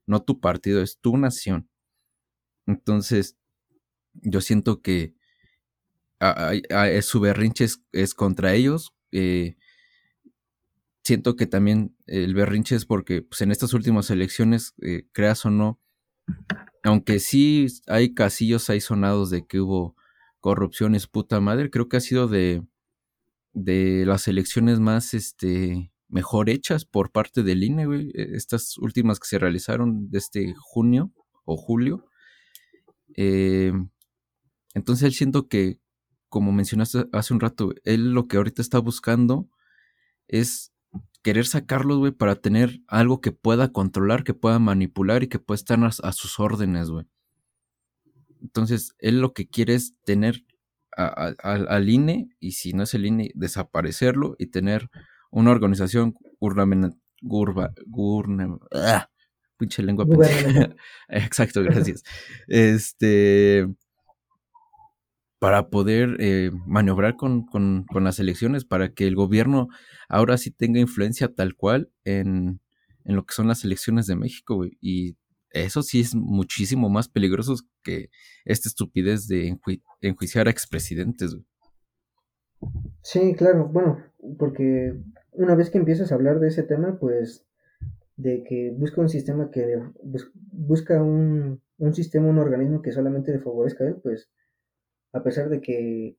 Speaker 1: no tu partido, es tu nación. Entonces, yo siento que su berrinche es, contra ellos. Eh, siento que también el berrinche es porque pues, en estas últimas elecciones, eh, creas o no, aunque sí hay casillos ahí sonados de que hubo corrupciones, puta madre, creo que ha sido de, de las elecciones más este, mejor hechas por parte del INE, güey. E, estas últimas que se realizaron de este junio o julio. Eh, entonces él siento que, como mencionaste hace un rato, él lo que ahorita está buscando es querer sacarlos, güey, para tener algo que pueda controlar, que pueda manipular y que pueda estar a, sus órdenes, güey. Entonces, él lo que quiere es tener al INE, y si no es el INE, desaparecerlo y tener una organización gubernamental. Gurba, ah, pinche lengua. <laughs> Exacto, gracias. este para poder eh, maniobrar con, con, las elecciones, para que el gobierno ahora sí tenga influencia tal cual en, en lo que son las elecciones de México, güey. Y eso sí es muchísimo más peligroso que esta estupidez de enjuiciar a expresidentes.
Speaker 2: Sí, claro, bueno, porque una vez que empiezas a hablar de ese tema, pues de que busca un sistema que busca un, un sistema, un organismo que solamente le favorezca a él, pues a pesar de que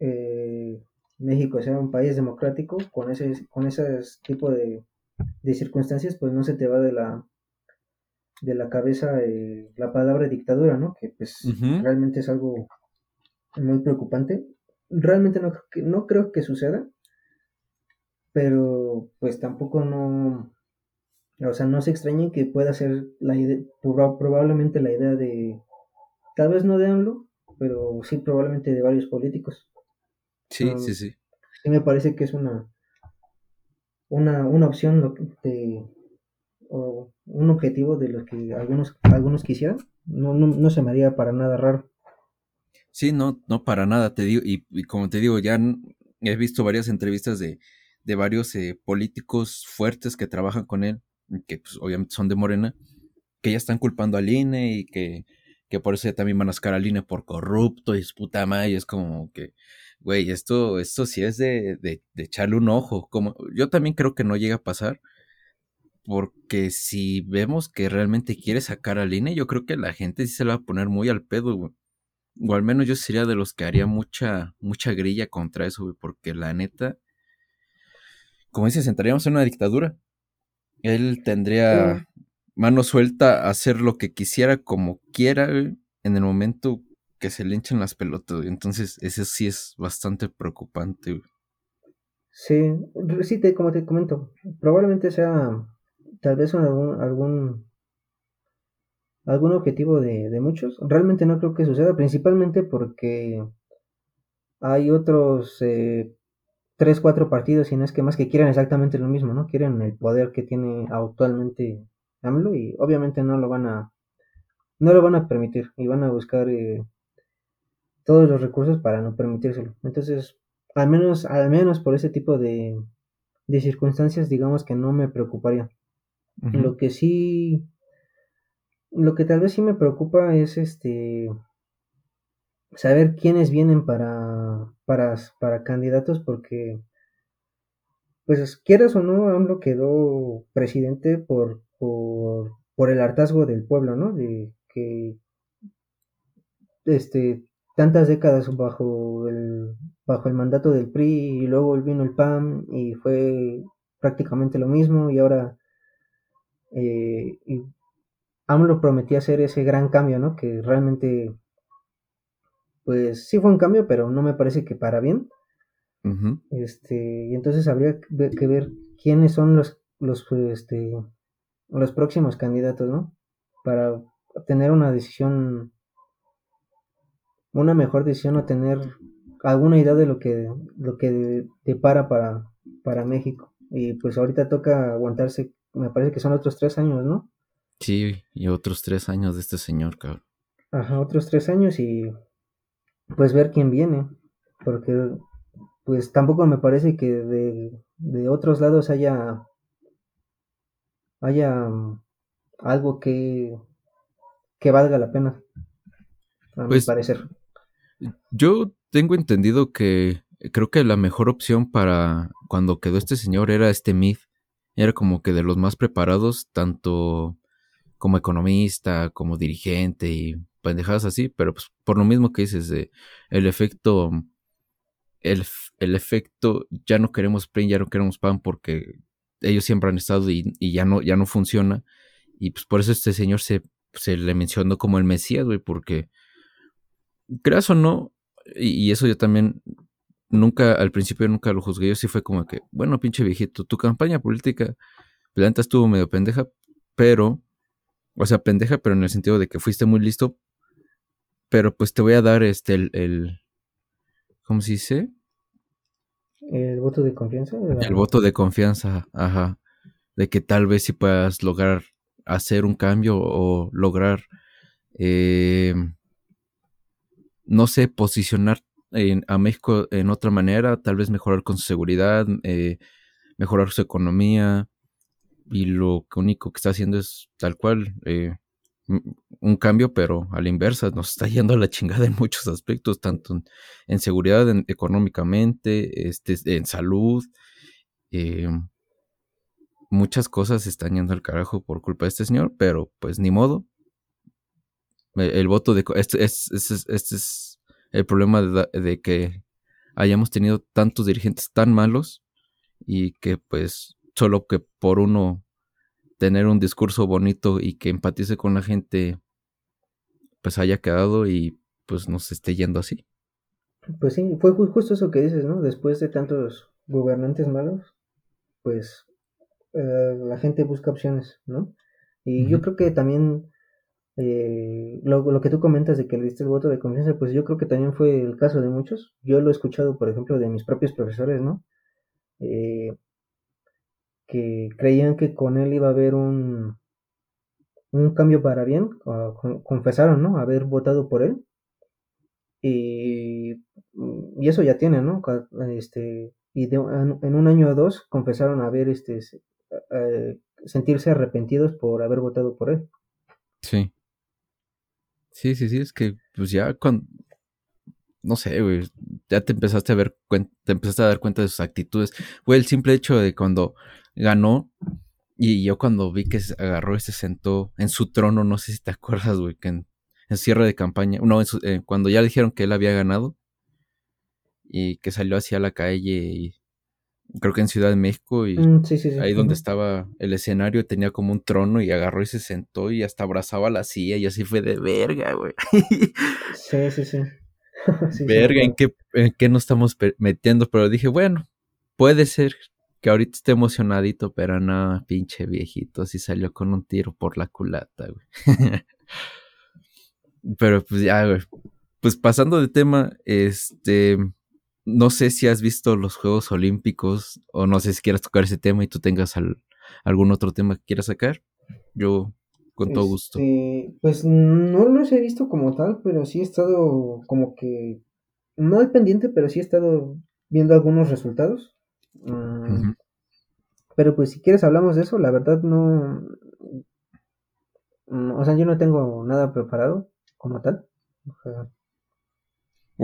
Speaker 2: eh, México sea un país democrático, con ese, con ese tipo de, circunstancias, pues no se te va de la de la cabeza eh, la palabra dictadura, ¿no? Que pues realmente es algo muy preocupante. Realmente no, no creo que suceda, pero pues tampoco no, o sea, no se extrañen que pueda ser la idea, probablemente la idea de, tal vez no de AMLO, pero sí probablemente de varios políticos.
Speaker 1: Sí, sí, sí.
Speaker 2: Sí me parece que es una una, una opción de, o un objetivo de lo que algunos algunos quisieran. No, no, no se me haría para nada raro.
Speaker 1: Sí, no, no para nada, te digo, y, como te digo, ya he visto varias entrevistas de, de varios eh, políticos fuertes que trabajan con él, que pues, obviamente son de Morena, que ya están culpando al INE y que, que por eso ya también van a sacar al INE por corrupto y puta madre, y es como que, güey, esto, esto sí es de, de, de, echarle un ojo, como yo también creo que no llega a pasar, porque si vemos que realmente quiere sacar al INE, yo creo que la gente sí se la va a poner muy al pedo, güey. O al menos yo sería de los que haría mucha, mucha grilla contra eso, güey, porque la neta, como dices, entraríamos en una dictadura. Él tendría sí. mano suelta a hacer lo que quisiera, como quiera, güey, en el momento que se le hinchen las pelotas, güey. Entonces, eso sí es bastante preocupante, güey.
Speaker 2: Sí, sí, te, como te comento, probablemente sea tal vez algún, algún algún objetivo de, de, muchos. Realmente no creo que suceda, principalmente porque hay otros eh, tres, cuatro partidos, y no es que más que quieren exactamente lo mismo, ¿no? Quieren el poder que tiene actualmente AMLO y obviamente no lo van a no lo van a permitir y van a buscar eh, todos los recursos para no permitírselo. Entonces, al menos, al menos por ese tipo de, de circunstancias, digamos que no me preocuparía. Lo que sí lo que tal vez sí me preocupa es este saber quiénes vienen para, para, para candidatos porque pues quieras o no, AMLO quedó presidente por, por, por el hartazgo del pueblo, ¿no? De que este tantas décadas bajo el bajo el mandato del PRI y luego vino el PAN y fue prácticamente lo mismo y ahora eh, y AMLO prometía hacer ese gran cambio, ¿no? Que realmente, pues sí fue un cambio, pero no me parece que para bien. Uh -huh. Este, y entonces habría que ver quiénes son los, los, este, los próximos candidatos, ¿no? Para tener una decisión, una mejor decisión o tener alguna idea de lo que, lo que depara para, para México. Y pues ahorita toca aguantarse, me parece que son otros tres años, ¿no?
Speaker 1: Sí, y otros tres años de este señor, cabrón.
Speaker 2: Ajá, otros tres años y pues ver quién viene, porque pues tampoco me parece que de, de otros lados haya haya algo que que valga la pena, a pues, mi parecer.
Speaker 1: Yo tengo entendido que creo que la mejor opción para cuando quedó este señor era este Mid. Era como que de los más preparados, tanto como economista, como dirigente y pendejadas así, pero pues por lo mismo que dices, el efecto, el, el, efecto, ya no queremos PRI, ya no queremos PAN porque ellos siempre han estado y, y, ya, no, ya no funciona. Y pues por eso este señor se, se le mencionó como el Mesías, güey, porque creas o no, y, eso yo también nunca, al principio nunca lo juzgué, yo sí fue como que, bueno, pinche viejito, tu campaña política, planta estuvo medio pendeja, pero o sea, pendeja, pero en el sentido de que fuiste muy listo. Pero pues te voy a dar este el, el ¿cómo se dice?
Speaker 2: El voto de confianza.
Speaker 1: El voto de confianza, ajá. De que tal vez si puedas lograr hacer un cambio o lograr, eh, no sé, posicionar en, a México en otra manera, tal vez mejorar con su seguridad, eh, mejorar su economía, y lo único que está haciendo es tal cual eh, un cambio, pero a la inversa, nos está yendo a la chingada en muchos aspectos, tanto en, seguridad, en, económicamente, este, en salud. Eh, muchas cosas están yendo al carajo por culpa de este señor, pero pues ni modo. El, voto de... Este, este, este es el problema de, de que hayamos tenido tantos dirigentes tan malos y que pues solo que por uno tener un discurso bonito y que empatice con la gente, pues haya quedado y pues nos esté yendo así.
Speaker 2: Pues sí, fue justo eso que dices, ¿no? Después de tantos gobernantes malos, pues eh, la gente busca opciones, ¿no? Y uh -huh. yo creo que también eh, lo, lo, que tú comentas de que le diste el voto de confianza, pues yo creo que también fue el caso de muchos. Yo lo he escuchado, por ejemplo, de mis propios profesores, ¿no? Eh, que creían que con él iba a haber un, un cambio para bien, confesaron, ¿no? Haber votado por él. y, y eso ya tiene, ¿no? Este, y de, en, un año o dos confesaron haber, este, eh, sentirse arrepentidos por haber votado por él.
Speaker 1: Sí. Sí, sí, sí, es que pues ya cuando, no sé, güey, ya te empezaste a ver, te empezaste a dar cuenta de sus actitudes. Fue el simple hecho de cuando ganó y yo cuando vi que se agarró y se sentó en su trono, no sé si te acuerdas, güey, que en, cierre de campaña, no, eh, cuando ya dijeron que él había ganado y que salió hacia la calle y creo que en Ciudad de México y
Speaker 2: mm,
Speaker 1: ahí donde estaba el escenario tenía como un trono y agarró y se sentó y hasta abrazaba la silla y así fue de verga, güey.
Speaker 2: sí, sí, sí. <laughs>
Speaker 1: verga, ¿en qué, ¿en qué nos estamos metiendo? Pero dije, bueno, puede ser que ahorita esté emocionadito, pero no, pinche viejito, así salió con un tiro por la culata, güey. <laughs> pero pues ya, güey. Pues pasando de tema, este no sé si has visto los Juegos Olímpicos o no sé si quieras tocar ese tema y tú tengas algún otro tema que quieras sacar. Yo con todo gusto.
Speaker 2: Este, pues no los he visto como tal, pero sí he estado como que no al pendiente, pero sí he estado viendo algunos resultados. Mm, pero pues si quieres hablamos de eso, la verdad no... Mm, o sea, yo no tengo nada preparado como tal.
Speaker 1: O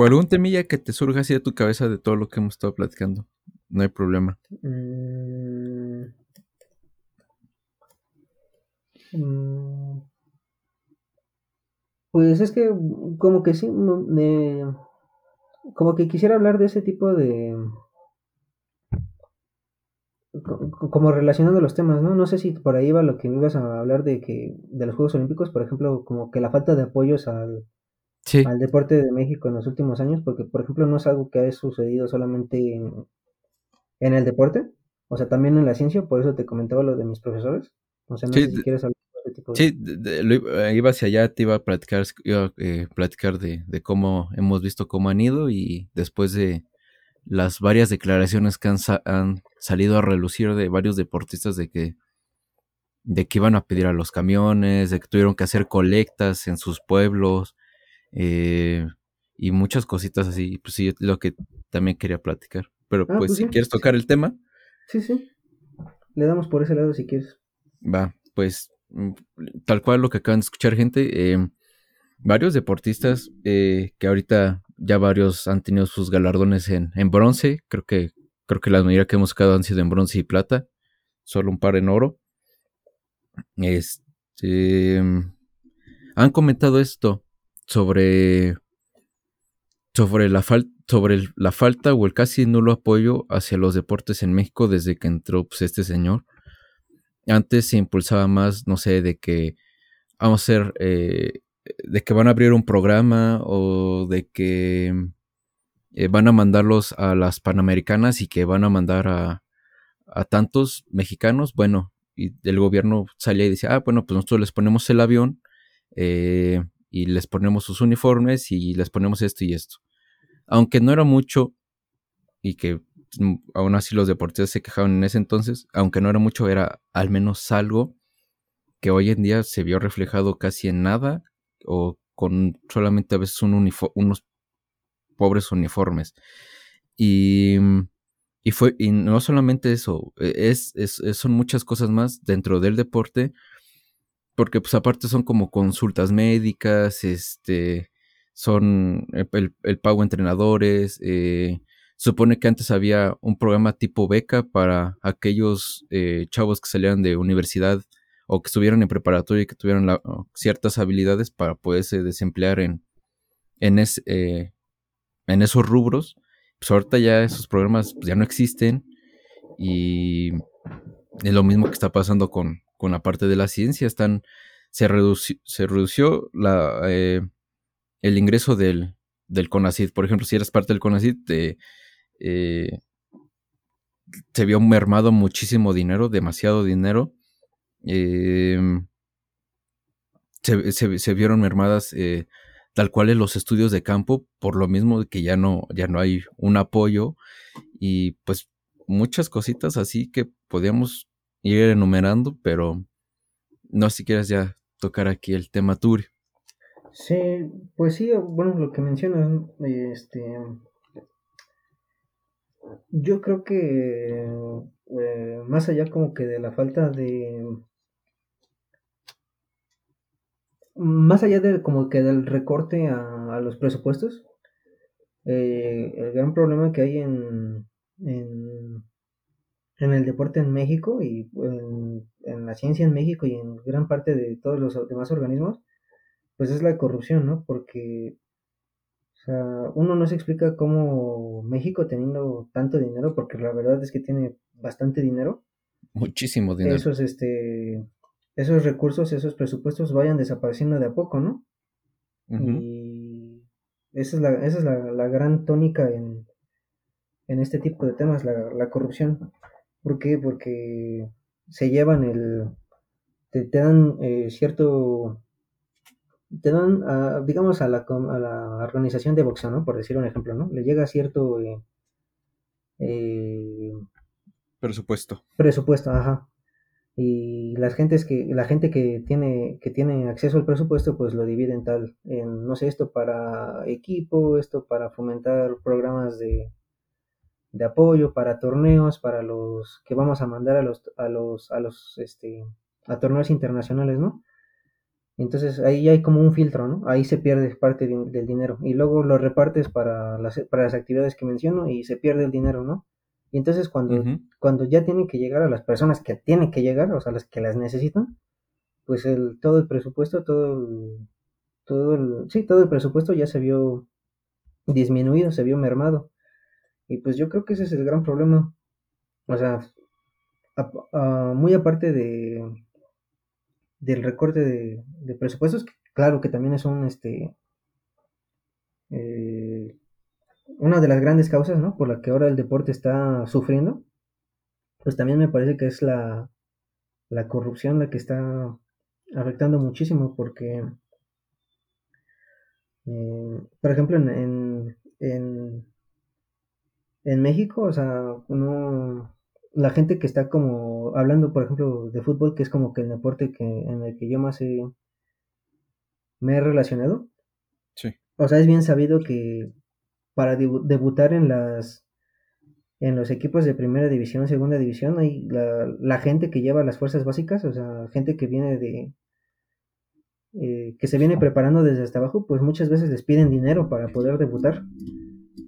Speaker 1: algún temilla que te surja así de tu cabeza de todo lo que hemos estado platicando. No hay problema. Mm.
Speaker 2: Mm. Pues es que como que sí, como que quisiera hablar de ese tipo de... Como relacionando los temas, ¿no? No sé si por ahí va lo que ibas a hablar de que de los Juegos Olímpicos, por ejemplo, como que la falta de apoyos al, al deporte de México en los últimos años, porque por ejemplo no es algo que ha sucedido solamente en, en el deporte, o sea, también en la ciencia, por eso te comentaba lo de mis profesores. O sea, no sé si quieres hablar de
Speaker 1: tipo de... Sí, eh, iba hacia allá, te iba a platicar, iba a, eh, platicar de, de, cómo hemos visto cómo han ido y después de las varias declaraciones que han, han salido a relucir de varios deportistas de que de que iban a pedir a los camiones, de que tuvieron que hacer colectas en sus pueblos, eh, y muchas cositas así, pues sí, lo que también quería platicar. Pero ah, pues, pues, si quieres tocar el tema.
Speaker 2: Sí, sí. Le damos por ese lado si quieres.
Speaker 1: Va, pues mm, tal cual lo que acaban de escuchar gente, eh, varios deportistas eh, que ahorita ya varios han tenido sus galardones en, en bronce, creo que creo que la mayoría que hemos sacado han sido en bronce y plata, solo un par en oro. Este han comentado esto sobre, sobre, la, sobre la falta o el casi nulo apoyo hacia los deportes en México desde que entró pues, este señor. Antes se impulsaba más, no sé, de que vamos a ser, eh, de que van a abrir un programa o de que eh, van a mandarlos a las Panamericanas y que van a mandar a, a tantos mexicanos. Bueno, y el gobierno salía y decía, ah, bueno, pues nosotros les ponemos el avión, eh, y les ponemos sus uniformes y les ponemos esto y esto. Aunque no era mucho y que mm, aún así los deportistas se quejaban en ese entonces, aunque no era mucho, era al menos algo que hoy en día se vio reflejado casi en nada o con solamente a veces unos pobres uniformes. Y, y, fue, y no solamente eso, e, es, son muchas cosas más dentro del deporte porque pues aparte son como consultas médicas, este, son el, pago a entrenadores, eh, supone que antes había un programa tipo beca para aquellos eh, chavos que salieran de universidad o que estuvieran en preparatoria y que tuvieran ciertas habilidades para poderse desemplear en, en, eh, en esos rubros. Pues ahorita ya esos programas pues, ya no existen y es lo mismo que está pasando con, con la parte de la ciencia. Están, se, redució, se redució la, eh, el ingreso del, del CONACID. Por ejemplo, si eres parte del CONACID, te, eh, se vio mermado muchísimo dinero, demasiado dinero. Em, se, vieron mermadas eh, tal cual en los estudios de campo, por lo mismo que ya no, ya no hay un apoyo y pues muchas cositas así que podíamos ir enumerando, pero no si quieres ya tocar aquí el tema Turi.
Speaker 2: Sí, pues sí, bueno, lo que mencionas, este, yo creo que eh, más allá como que de la falta de, más allá de como que del recorte a, los presupuestos, eh, el gran problema que hay en, en, en, el deporte en México y en, en, la ciencia en México y en gran parte de todos los demás organismos, pues es la corrupción, ¿no? Porque o sea, uno no se explica cómo México teniendo tanto dinero, porque la verdad es que tiene bastante dinero.
Speaker 1: Muchísimo dinero.
Speaker 2: Esos, este, esos recursos, esos presupuestos vayan desapareciendo de a poco, ¿no? Uh -huh. Y esa es la, esa es la, la gran tónica en, en, este tipo de temas, la, la, corrupción. ¿Por qué? Porque se llevan el... te, te dan eh, cierto... te dan, digamos, a la, a la, organización de boxeo, ¿no? Por decir un ejemplo, ¿no? Le llega cierto... Eh, eh,
Speaker 1: presupuesto.
Speaker 2: Presupuesto, ajá y las gentes que la gente que tiene que tiene acceso al presupuesto pues lo divide en tal en no sé esto para equipo esto para fomentar programas de, de apoyo para torneos para los que vamos a mandar a los a los a los este a torneos internacionales no entonces ahí hay como un filtro no ahí se pierde parte de, del dinero y luego lo repartes para las para las actividades que menciono y se pierde el dinero no y entonces cuando, uh -huh. cuando ya tienen que llegar a las personas que tienen que llegar, o sea, las que las necesitan, pues el, todo el presupuesto, todo el, todo el, sí, todo el presupuesto ya se vio disminuido, se vio mermado. Y pues yo creo que ese es el gran problema. O sea, a, a, muy aparte de del recorte de, de, presupuestos, claro que también es un este eh, una de las grandes causas, ¿no? Por la que ahora el deporte está sufriendo, pues también me parece que es la, la corrupción la que está afectando muchísimo, porque, eh, por ejemplo, en, en, en, México, o sea, no, la gente que está como hablando, por ejemplo, de fútbol, que es como que el deporte que, en el que yo más he, me he relacionado,
Speaker 1: sí.
Speaker 2: o sea, es bien sabido que para debutar en las en los equipos de primera división, segunda división, hay la, la gente que lleva las fuerzas básicas, o sea, gente que viene de eh, que se viene preparando desde hasta abajo, pues muchas veces les piden dinero para poder debutar.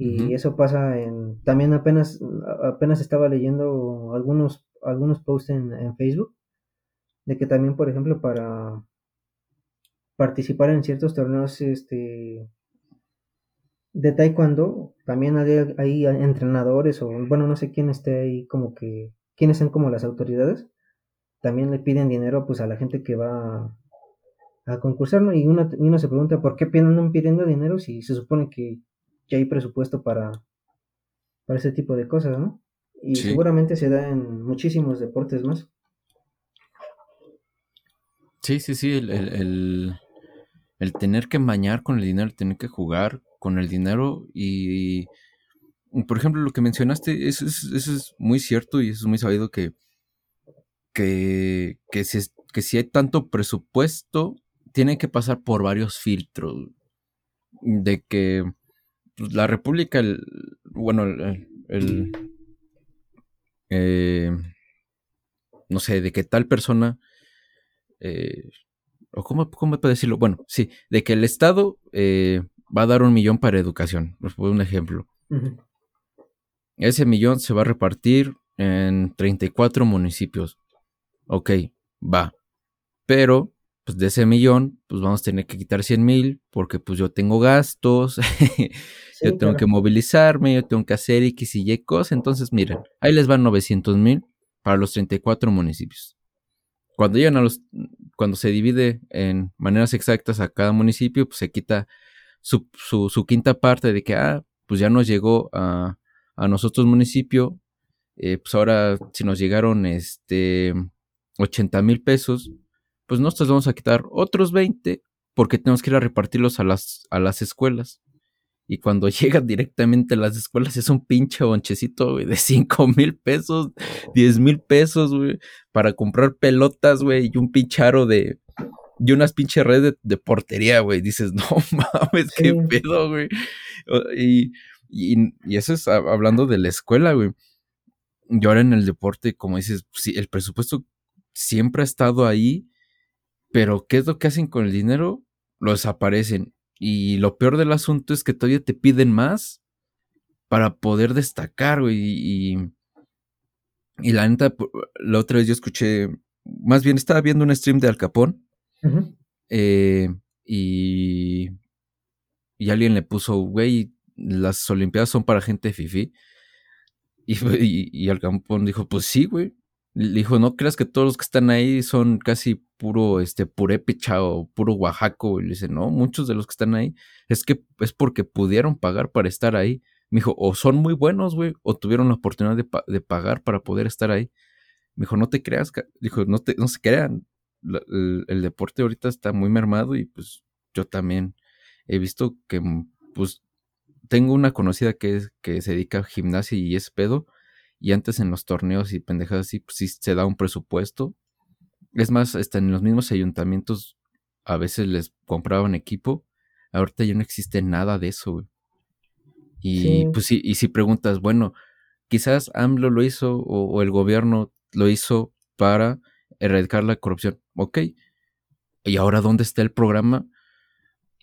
Speaker 2: Y eso pasa en también apenas apenas estaba leyendo algunos algunos posts en, en Facebook de que también, por ejemplo, para participar en ciertos torneos este de taekwondo también hay, hay, entrenadores o bueno no sé quién esté ahí como que quiénes son como las autoridades también le piden dinero pues a la gente que va a, a concursar y, uno, y uno se pregunta por qué andan pidiendo dinero si se supone que ya hay presupuesto para para ese tipo de cosas no y sí. seguramente se da en muchísimos deportes más
Speaker 1: sí sí sí el, el, el, el tener que mañar con el dinero el tener que jugar con el dinero y, por ejemplo, lo que mencionaste, eso es, eso es muy cierto y eso es muy sabido que, que, que, si, que si hay tanto presupuesto, tiene que pasar por varios filtros. De que pues, la República, el, bueno, el, el eh, no sé, de que tal persona, eh, o cómo, cómo puedo decirlo, bueno, sí, de que el Estado eh, va a dar un millón para educación. Les pongo un ejemplo. Uh -huh. Ese millón se va a repartir en 34 municipios. Ok, va. Pero, pues de ese millón, pues vamos a tener que quitar 100 mil porque pues yo tengo gastos, <laughs> sí, yo tengo claro. que movilizarme, yo tengo que hacer X y Y cosas. Entonces, miren, ahí les van 900 mil para los 34 municipios. Cuando llegan a los, cuando se divide en maneras exactas a cada municipio, pues se quita su, su, su, quinta parte de que, ah, pues ya nos llegó a, a nosotros municipio, eh, pues ahora si nos llegaron este 80 mil pesos, pues nosotros vamos a quitar otros 20 porque tenemos que ir a repartirlos a las, a las escuelas. Y cuando <laughs> llegan directamente a las escuelas es un pinche bonchecito, güey, de 5 mil pesos, 10 mil pesos, güey, para comprar pelotas, güey, y un pincharo de, y unas pinche redes de, portería, güey. Dices, <laughs> no mames, qué pedo, güey. Y, y, eso es hablando de la escuela, güey. Y ahora en el deporte, como dices, sí, el presupuesto siempre ha estado ahí, pero ¿qué es lo que hacen con el dinero? Lo desaparecen. Y lo peor del asunto es que todavía te piden más para poder destacar, güey. Y, y la neta, la otra vez yo escuché, más bien estaba viendo un stream de Al Capón. Eh, y, y alguien le puso, güey, las Olimpiadas son para gente fifi. Y, y, y Al Capón dijo, pues sí, güey. Le dijo, no creas que todos los que están ahí son casi puro, este, purépecha o puro oaxaco. Y le dice, no, muchos de los que están ahí es que es porque pudieron pagar para estar ahí. Me dijo, o son muy buenos, güey, o tuvieron la oportunidad de, pagar para poder estar ahí. Me dijo, no te creas, dijo, no, te, no se crean. el, deporte ahorita está muy mermado y pues yo también he visto que, pues, tengo una conocida que, que se dedica a gimnasia y es pedo y antes en los torneos y pendejadas así, pues sí se da un presupuesto. Es más, hasta en los mismos ayuntamientos a veces les compraban equipo. Ahorita ya no existe nada de eso, güey. Y pues sí, y si preguntas, bueno, quizás AMLO lo hizo o, el gobierno lo hizo para erradicar la corrupción. Ok. ¿Y ahora dónde está el programa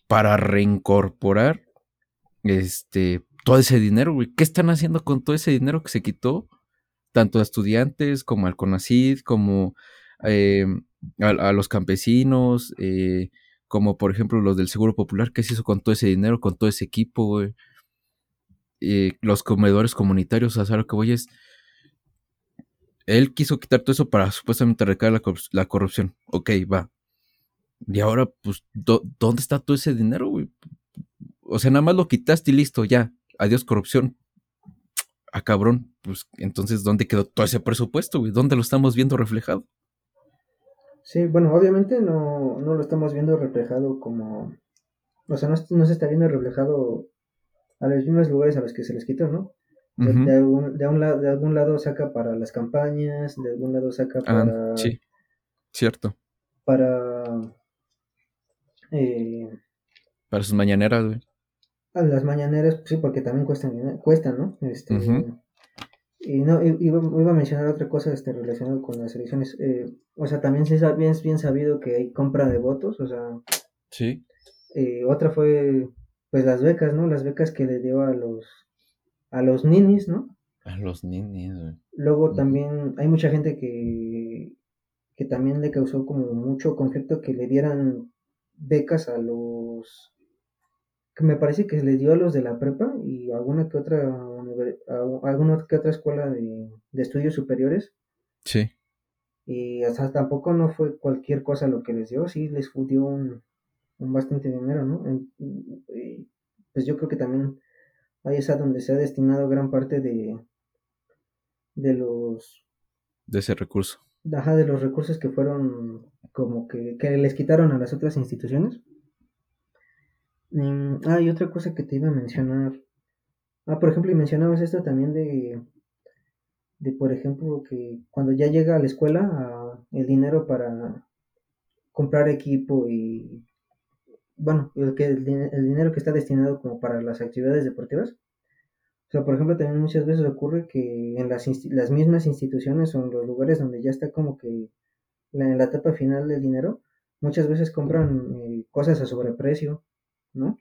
Speaker 1: para reincorporar este todo ese dinero, güey. ¿Qué están haciendo con todo ese dinero que se quitó? Tanto a estudiantes como al CONACID, como eh, a, los campesinos, eh, como por ejemplo los del Seguro Popular, ¿qué se hizo con todo ese dinero, con todo ese equipo, güey? Eh, los comedores comunitarios, o sea, lo que voy es, él quiso quitar todo eso para supuestamente recaer la, la corrupción. Ok, va. Y ahora, pues, ¿dónde está todo ese dinero, güey? O sea, nada más lo quitaste y listo, ya adiós corrupción. a ah, cabrón, pues entonces, ¿dónde quedó todo ese presupuesto, güey? ¿Dónde lo estamos viendo reflejado?
Speaker 2: Sí, bueno, obviamente no, no lo estamos viendo reflejado como... O sea, no, se está viendo reflejado a los mismos lugares a los que se les quitó, ¿no? de, algún, de, de, algún lado saca para las campañas, de algún lado saca ah, para...
Speaker 1: sí, cierto.
Speaker 2: Para... Eh,
Speaker 1: para sus mañaneras, güey
Speaker 2: las mañaneras, pues sí, porque también cuestan, cuestan ¿no? Este, Y no, iba, iba, a mencionar otra cosa este, relacionada con las elecciones. Eh, o sea, también es bien, bien sabido que hay compra de votos, o sea.
Speaker 1: Sí.
Speaker 2: Eh, otra fue, pues, las becas, ¿no? Las becas que le dio a los, a los ninis, ¿no?
Speaker 1: A los ninis,
Speaker 2: Luego también hay mucha gente que, que también le causó como mucho conflicto que le dieran becas a los que me parece que se les dio a los de la prepa y alguna que otra alguna que otra escuela de, estudios superiores.
Speaker 1: Sí.
Speaker 2: Y hasta tampoco no fue cualquier cosa lo que les dio, sí les dio un, bastante dinero, ¿no? pues yo creo que también ahí es a donde se ha destinado gran parte de de los
Speaker 1: de ese recurso.
Speaker 2: Ajá, de los recursos que fueron como que, que les quitaron a las otras instituciones. Mm, ah, otra cosa que te iba a mencionar. Ah, por ejemplo, y mencionabas esto también de, de por ejemplo, que cuando ya llega a la escuela el dinero para comprar equipo y, bueno, el, que, el, dinero que está destinado como para las actividades deportivas. O sea, por ejemplo, también muchas veces ocurre que en las, las mismas instituciones o en los lugares donde ya está como que en la etapa final del dinero, muchas veces compran eh, cosas a sobreprecio ¿no?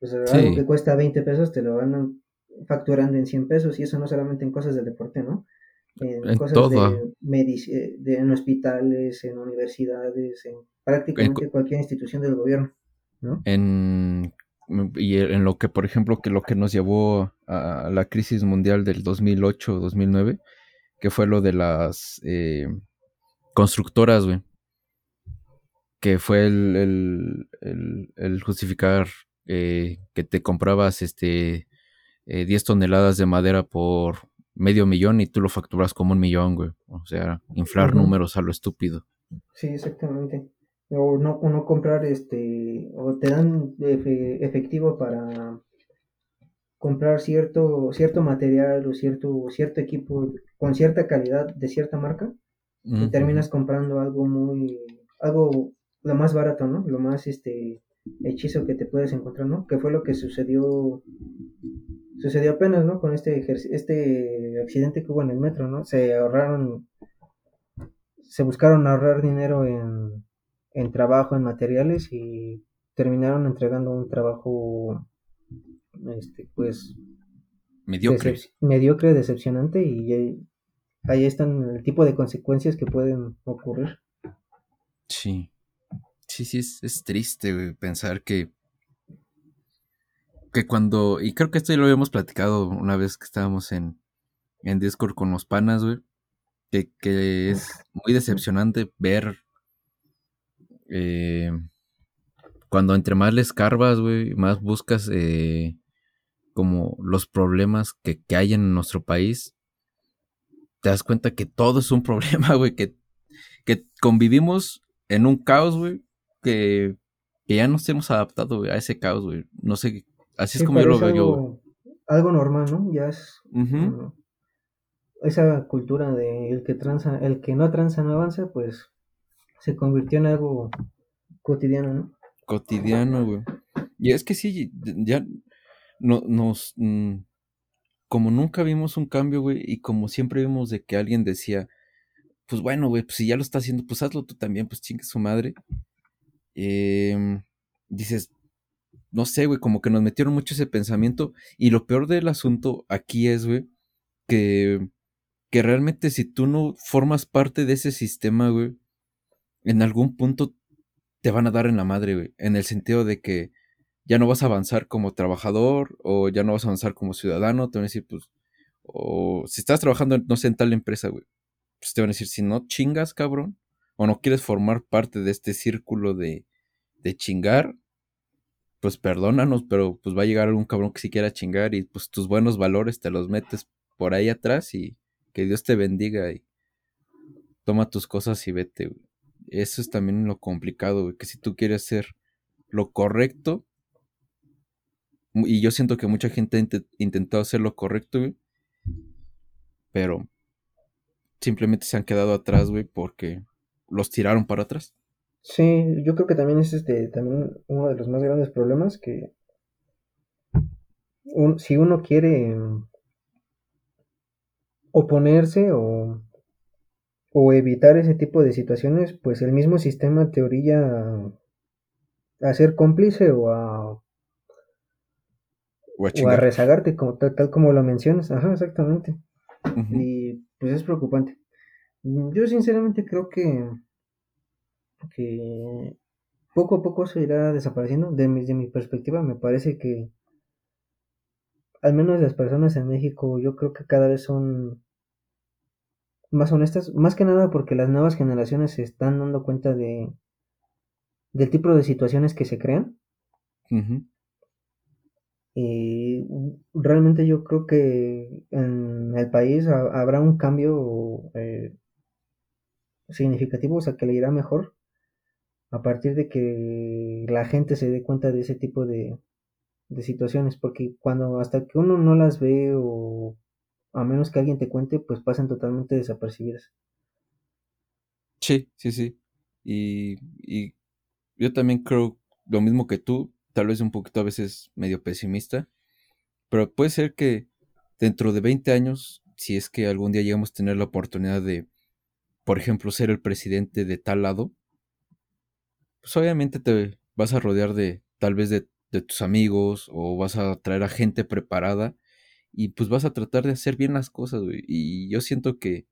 Speaker 2: Pues algo que cuesta 20 pesos te lo van facturando en 100 pesos y eso no solamente en cosas de deporte, ¿no? En, cosas De, eh, de, en hospitales, en universidades, en prácticamente cualquier institución del gobierno, ¿no?
Speaker 1: En y en lo que, por ejemplo, que lo que nos llevó a la crisis mundial del 2008-2009, que fue lo de las eh, constructoras, güey que fue el, justificar eh, que te comprabas este 10 eh, toneladas de madera por medio millón y tú lo facturas como un millón, güey. O sea, inflar números a lo estúpido.
Speaker 2: Sí, exactamente. O no, o no comprar este, o te dan efectivo para comprar cierto, cierto material o cierto, cierto equipo con cierta calidad de cierta marca y terminas comprando algo muy algo lo más barato, ¿no? Lo más este hechizo que te puedes encontrar, ¿no? Que fue lo que sucedió sucedió apenas, ¿no? Con este este accidente que hubo en el metro, ¿no? Se ahorraron se buscaron ahorrar dinero en, en trabajo, en materiales y terminaron entregando un trabajo este pues
Speaker 1: mediocre,
Speaker 2: decep mediocre decepcionante y ahí están el tipo de consecuencias que pueden ocurrir.
Speaker 1: Sí. Sí, sí, es, es triste, pensar que. Que cuando. Y creo que esto ya lo habíamos platicado una vez que estábamos en, en Discord con los panas, güey. Que, que es muy decepcionante ver. Eh, cuando entre más le escarbas, güey, más buscas eh, como los problemas que, que, hay en nuestro país, te das cuenta que todo es un <laughs> problema, güey, que, que convivimos en un caos, güey, que, que ya nos hemos adaptado a ese caos, güey. No sé, así es como yo lo veo yo.
Speaker 2: Algo normal, ¿no? Ya es uh esa cultura de el que tranza, el que no tranza no avanza, pues se convirtió en algo cotidiano, ¿no?
Speaker 1: Cotidiano, güey. Y es que sí, ya no, nos, mm, como nunca vimos un cambio, güey, y como siempre vimos de que alguien decía, pues bueno, güey, pues si ya lo está haciendo, pues hazlo tú también, pues chingue su madre. Eh, dices, no sé, güey, como que nos metieron mucho ese pensamiento. Y lo peor del asunto aquí es, güey, que, que realmente si tú no formas parte de ese sistema, güey, en algún punto te van a dar en la madre, güey. En el sentido de que ya no vas a avanzar como trabajador o ya no vas a avanzar como ciudadano. Te van a decir, pues, o si estás trabajando, no sé, en tal empresa, güey. Pues te van a decir, si no chingas, cabrón, o no quieres formar parte de este círculo de, de chingar, pues perdónanos, pero pues va a llegar algún cabrón que sí quiera chingar y pues tus buenos valores te los metes por ahí atrás y que Dios te bendiga y toma tus cosas y vete. Eso es también lo complicado, que si tú quieres hacer lo correcto, y yo siento que mucha gente ha intentado hacer lo correcto, pero simplemente se han quedado atrás, güey, porque los tiraron para atrás.
Speaker 2: Sí, yo creo que también es este también uno de los más grandes problemas que si uno quiere oponerse o, o evitar ese tipo de situaciones, pues el mismo sistema te orilla a, ser cómplice o a o a, rezagarte como tal, como lo mencionas, ajá, exactamente. Y pues es preocupante. Yo sinceramente creo que que poco a poco se irá desapareciendo. De mi, de mi perspectiva, me parece que al menos las personas en México, yo creo que cada vez son más honestas, más que nada porque las nuevas generaciones se están dando cuenta de del tipo de situaciones que se crean. Y realmente yo creo que en el país habrá un cambio eh, significativo, o sea, que le irá mejor a partir de que la gente se dé cuenta de ese tipo de, de situaciones, porque cuando hasta que uno no las ve o a menos que alguien te cuente, pues pasan totalmente desapercibidas.
Speaker 1: Sí, sí, sí. Y, y yo también creo lo mismo que tú, tal vez un poquito a veces medio pesimista, pero puede ser que dentro de 20 años, si es que algún día llegamos a tener la oportunidad de, por ejemplo, ser el presidente de tal lado, pues obviamente te vas a rodear de tal vez de, tus amigos o vas a traer a gente preparada y pues vas a tratar de hacer bien las cosas, güey. Y yo siento que,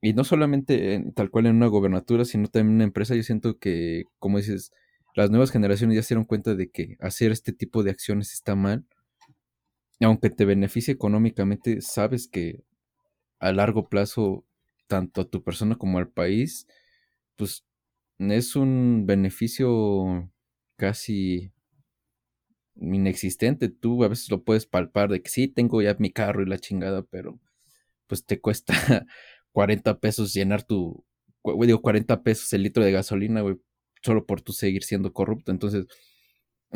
Speaker 1: y no solamente tal cual en una gobernatura, sino también en una empresa, yo siento que, como dices, las nuevas generaciones ya se dieron cuenta de que hacer este tipo de acciones está mal. Aunque te beneficie económicamente, sabes que a largo plazo, tanto a tu persona como al país, pues es un beneficio casi inexistente. Tú a veces lo puedes palpar de que sí, tengo ya mi carro y la chingada, pero pues te cuesta <laughs> 40 pesos llenar tu, digo, 40 pesos el litro de gasolina, güey, solo por tú seguir siendo corrupto. Entonces,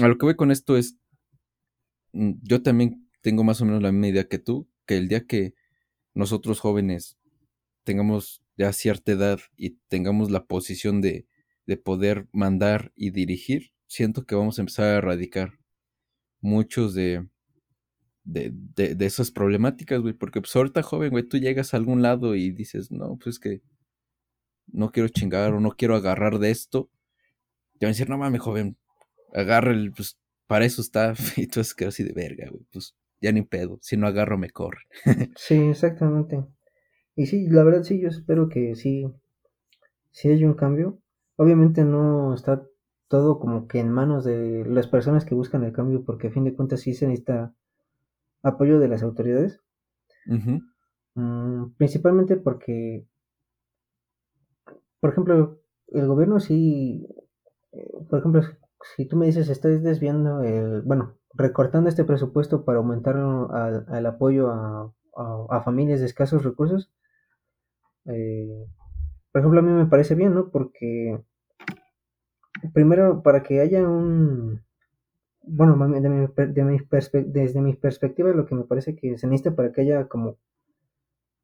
Speaker 1: a lo que voy con esto es, mm, yo también tengo más o menos la misma idea que tú, que el día que nosotros jóvenes tengamos ya cierta edad y tengamos la posición de, de poder mandar y dirigir, siento que vamos a empezar a erradicar muchos de, de, de, de esas problemáticas, güey. Porque pues ahorita joven, güey, tú llegas a algún lado y dices, no, pues es que no quiero chingar o no quiero agarrar de esto. Te van a decir, no mames, joven, agarra el, pues para eso está. <laughs> Y tú es que así de verga, güey. Pues ya ni pedo. Si no agarro, me corre.
Speaker 2: sí, exactamente. Y sí, la verdad sí, yo espero que sí, sí haya un cambio. Obviamente no está todo como que en manos de las personas que buscan el cambio, porque a fin de cuentas sí se necesita apoyo de las autoridades. Mm, principalmente porque, por ejemplo, el gobierno sí, eh, por ejemplo, si tú me dices, estás desviando el, bueno, recortando este presupuesto para aumentar al, apoyo a, a, familias de escasos recursos, eh, por ejemplo, a mí me parece bien, ¿no? Porque primero, para que haya un, bueno, de mi, de mi desde mi perspectiva, lo que me parece que se necesita para que haya como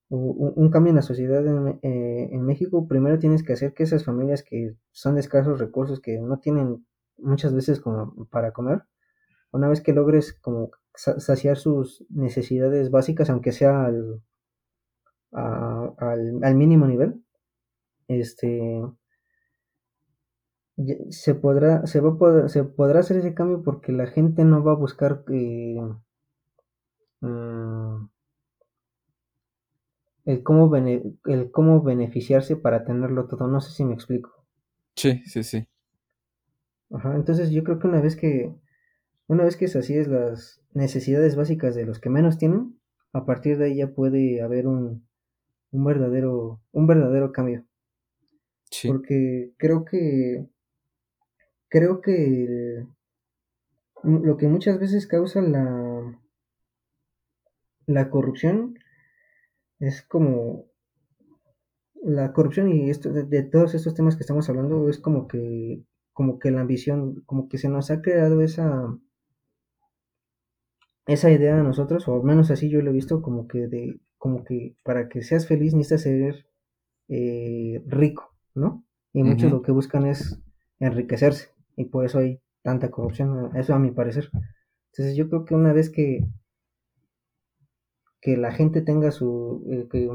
Speaker 2: un, cambio en la sociedad eh, en, México, primero tienes que hacer que esas familias que son de escasos recursos, que no tienen muchas veces como para comer, una vez que logres como saciar sus necesidades básicas, aunque sea al, al, al mínimo nivel, este se podrá, se, va a poder, se podrá hacer ese cambio porque la gente no va a buscar eh, mm, el, cómo el cómo beneficiarse para tenerlo todo. No sé si me explico.
Speaker 1: Sí, sí, sí.
Speaker 2: Ajá, entonces yo creo que una vez que una vez que es las necesidades básicas de los que menos tienen, a partir de ahí ya puede haber un, un verdadero un verdadero cambio. Sí. Porque creo que creo que lo que muchas veces causa la, la corrupción es como la corrupción y esto de, todos estos temas que estamos hablando es como que como que la ambición como que se nos ha creado esa esa idea a nosotros o al menos así yo lo he visto como que de como que para que seas feliz necesitas ser eh, rico no y muchos lo que buscan es enriquecerse y por eso hay tanta corrupción, eso a mi parecer. Entonces yo creo que una vez que, que la gente tenga su, eh, que,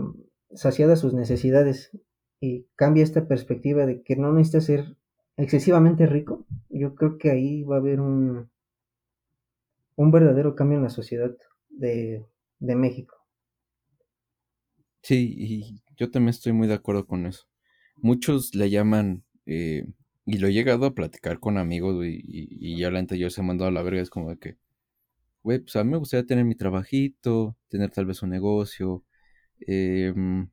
Speaker 2: saciadas sus necesidades y cambie esta perspectiva de que no necesita ser excesivamente rico, yo creo que ahí va a haber un, un verdadero cambio en la sociedad de, de México.
Speaker 1: Sí, y yo también estoy muy de acuerdo con eso. Muchos le llaman eh, y lo he llegado a platicar con amigos, y, ya la anterior se ha mandado a la verga. Es como de que, güey, pues a mí me gustaría tener mi trabajito, tener tal vez un negocio, em,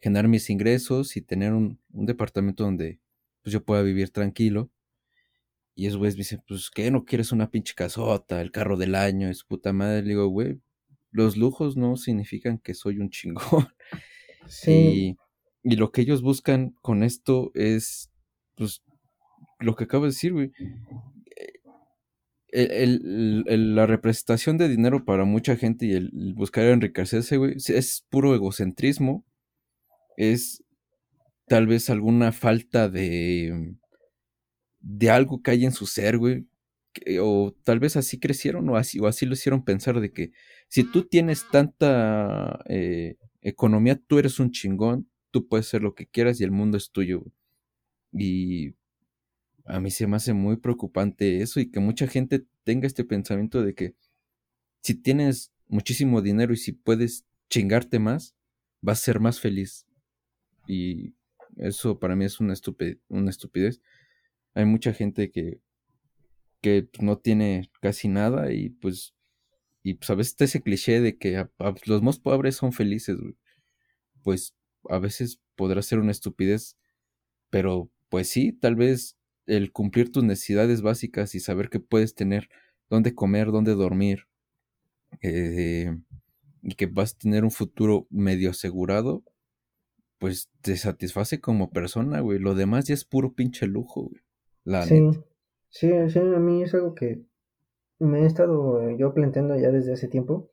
Speaker 1: generar mis ingresos y tener un, departamento donde pues yo pueda vivir tranquilo. Y esos güeyes me dicen, pues, ¿qué? ¿No quieres una pinche casota, el carro del año, es puta madre? Le digo, güey, los lujos no significan que soy un chingón. <laughs> Sí. Y, y lo que ellos buscan con esto es pues, lo que acabo de decir, güey. El, la representación de dinero para mucha gente y el, buscar enriquecerse, güey, es puro egocentrismo. Es tal vez alguna falta de. de algo que hay en su ser, güey. O tal vez así crecieron o así, o así lo hicieron pensar de que si tú tienes tanta eh, economía, tú eres un chingón, tú puedes hacer lo que quieras y el mundo es tuyo. Y a mí se me hace muy preocupante eso y que mucha gente tenga este pensamiento de que si tienes muchísimo dinero y si puedes chingarte más, vas a ser más feliz. Y eso para mí es una, una estupidez. Hay mucha gente que, que no tiene casi nada y pues, y pues a veces está ese cliché de que los más pobres son felices. Pues a veces podrá ser una estupidez, pero pues sí, tal vez el cumplir tus necesidades básicas y saber que puedes tener dónde comer, dónde dormir, eh, y que vas a tener un futuro medio asegurado, pues te satisface como persona, güey. Lo demás ya es puro pinche lujo, güey.
Speaker 2: La sí, sí, sí, a mí es algo que me he estado yo planteando ya desde hace tiempo.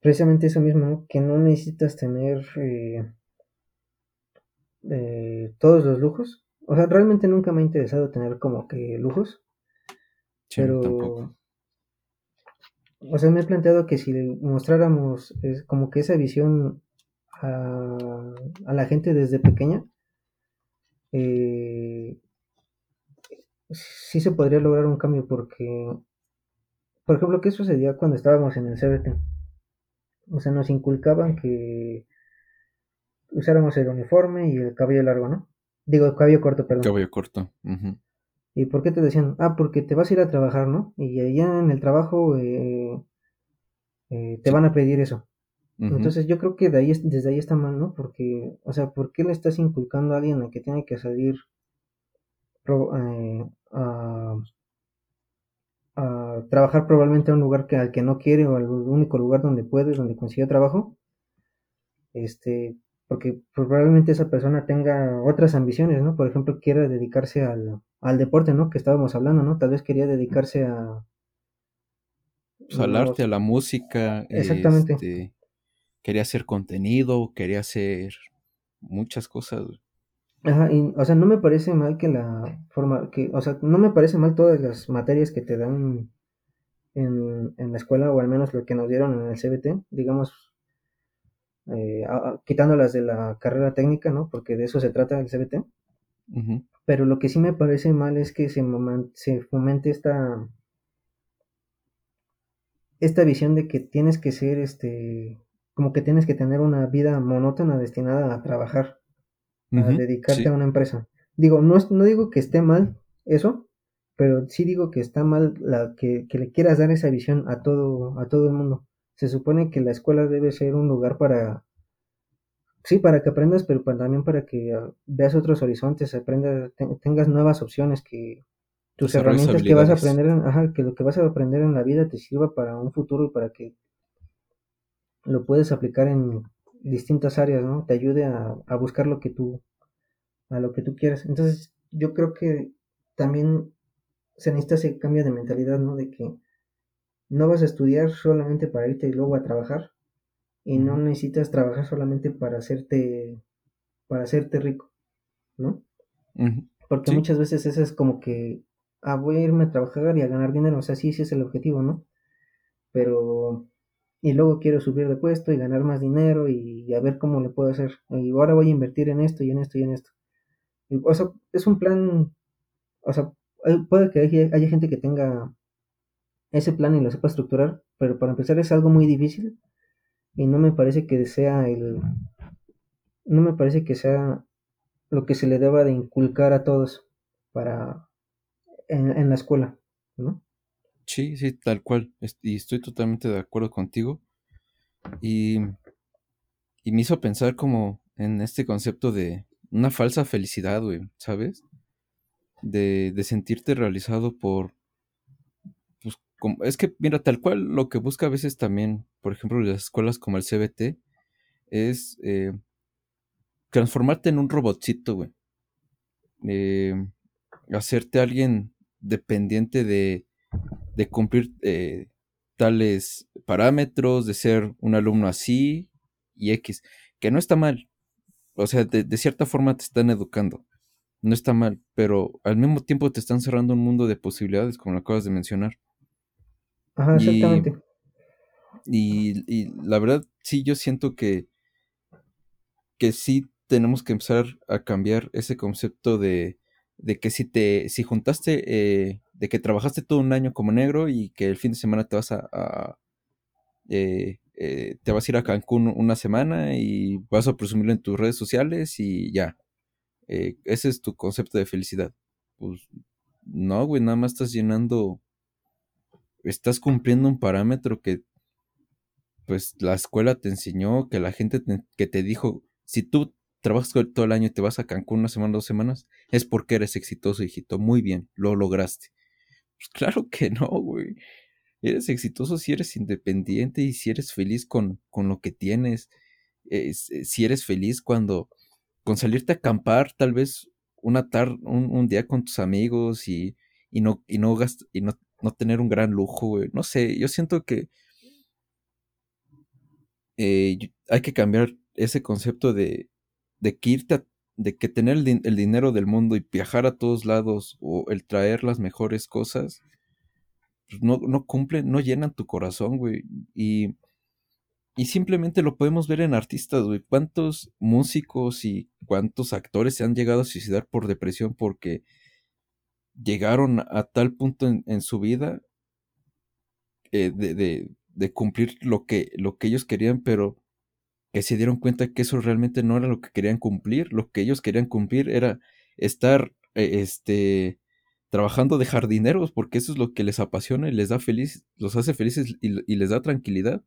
Speaker 2: precisamente eso mismo, que no necesitas tener eh, eh, todos los lujos. O sea, realmente nunca me ha interesado tener como que lujos. pero, tampoco. o sea, me he planteado que si mostráramos como que esa visión a, a la gente desde pequeña, eh, sí se podría lograr un cambio porque, por ejemplo, ¿qué sucedía cuando estábamos en el CBT? O sea, nos inculcaban que usáramos el uniforme y el cabello largo, ¿no? Digo, el cabello corto, perdón.
Speaker 1: Cabello corto.
Speaker 2: ¿Y por qué te decían? Ah, porque te vas a ir a trabajar, ¿no? Y allá en el trabajo eh, eh, te van a pedir eso. Entonces yo creo que de ahí, desde ahí está mal, ¿no? Porque, o sea, ¿por qué le estás inculcando a alguien a que tiene que salir eh, a, trabajar probablemente a un lugar que, al que no quiere o al único lugar donde puede, donde consigue trabajo? Este, porque probablemente esa persona tenga otras ambiciones, ¿no? Por ejemplo, quiera dedicarse al, al deporte, ¿no? Que estábamos hablando, ¿no? Tal vez quería dedicarse a...
Speaker 1: Pues, al arte, a la música. Exactamente. Este, quería hacer contenido, quería hacer muchas cosas.
Speaker 2: Ajá, y, o sea, no me parece mal que la forma, que, o sea, no me parece mal todas las materias que te dan en, en la escuela, o al menos lo que nos dieron en el CBT, digamos, eh, quitándolas de la carrera técnica, ¿no? Porque de eso se trata el CBT. Pero lo que sí me parece mal es que se, se fomente esta, esta visión de que tienes que ser este como que tienes que tener una vida monótona destinada a trabajar, a dedicarte a una empresa. Digo, no, no digo que esté mal eso, pero sí digo que está mal la, que, que, le quieras dar esa visión a todo, a todo el mundo. Se supone que la escuela debe ser un lugar para, sí, para que aprendas, pero también para que ah, veas otros horizontes, aprendas, tengas nuevas opciones, que tus herramientas que vas a aprender, ajá, que lo que vas a aprender en la vida te sirva para un futuro y para que lo puedes aplicar en distintas áreas, ¿no? Te ayude a, buscar lo que tú, a lo que tú quieras. Entonces, yo creo que también se necesita ese cambio de mentalidad, ¿no? De que no vas a estudiar solamente para irte y luego a trabajar y no necesitas trabajar solamente para hacerte para hacerte rico, ¿no? Porque muchas veces eso es como que ah, voy a irme a trabajar y a ganar dinero, o sea, sí, ese es el objetivo, ¿no? Pero y luego quiero subir de puesto y ganar más dinero y, a ver cómo le puedo hacer. Y ahora voy a invertir en esto y en esto y en esto. o sea, es un plan, o sea, puede que haya, gente que tenga ese plan y lo sepa estructurar, pero para empezar es algo muy difícil y no me parece que sea el, no me parece que sea lo que se le deba de inculcar a todos para en, en la escuela, ¿no?
Speaker 1: Sí, sí, tal cual. Y estoy totalmente de acuerdo contigo. Y, y me hizo pensar como en este concepto de una falsa felicidad, güey, ¿sabes? De, de sentirte realizado por... Pues, es que, mira, tal cual lo que busca a veces también, por ejemplo, las escuelas como el CBT, es eh, transformarte en un robotcito, güey. Eh, hacerte alguien dependiente de, de cumplir eh, tales parámetros, de ser un alumno así y X, que no está mal. O sea, de, cierta forma te están educando. No está mal, pero al mismo tiempo te están cerrando un mundo de posibilidades, como lo acabas de mencionar.
Speaker 2: Ajá, exactamente.
Speaker 1: Y, y, la verdad, sí, yo siento que, que sí tenemos que empezar a cambiar ese concepto de, de que si te, si juntaste eh, de que trabajaste todo un año como negro y que el fin de semana te vas a, eh, eh, te vas a ir a Cancún una semana y vas a presumirlo en tus redes sociales y ya. Eh, ese es tu concepto de felicidad. Pues no, güey, nada más estás llenando, estás cumpliendo un parámetro que pues la escuela te enseñó, que la gente que te dijo, si tú trabajas todo el año y te vas a Cancún una semana, dos semanas, es porque eres exitoso, hijito. Muy bien, lo lograste. Pues claro que no, güey. Eres exitoso si eres independiente y si eres feliz con, con lo que tienes. Eh, si eres feliz cuando, con salirte a acampar, tal vez una tarde, un, día con tus amigos y, y no, y no y no, no tener un gran lujo, güey. No sé, yo siento que eh, hay que cambiar ese concepto de, de que irte de que tener el, dinero del mundo y viajar a todos lados o el traer las mejores cosas pues, no, no cumplen, no llenan tu corazón, güey. Y, y simplemente lo podemos ver en artistas, güey. ¿Cuántos músicos y cuántos actores se han llegado a suicidar por depresión porque llegaron a tal punto en, su vida eh, de, de, de, cumplir lo que, lo que ellos querían, pero que se dieron cuenta que eso realmente no era lo que querían cumplir. Lo que ellos querían cumplir era estar, eh, este, trabajando de jardineros, porque eso es lo que les apasiona y les da feliz, los hace felices y, les da tranquilidad.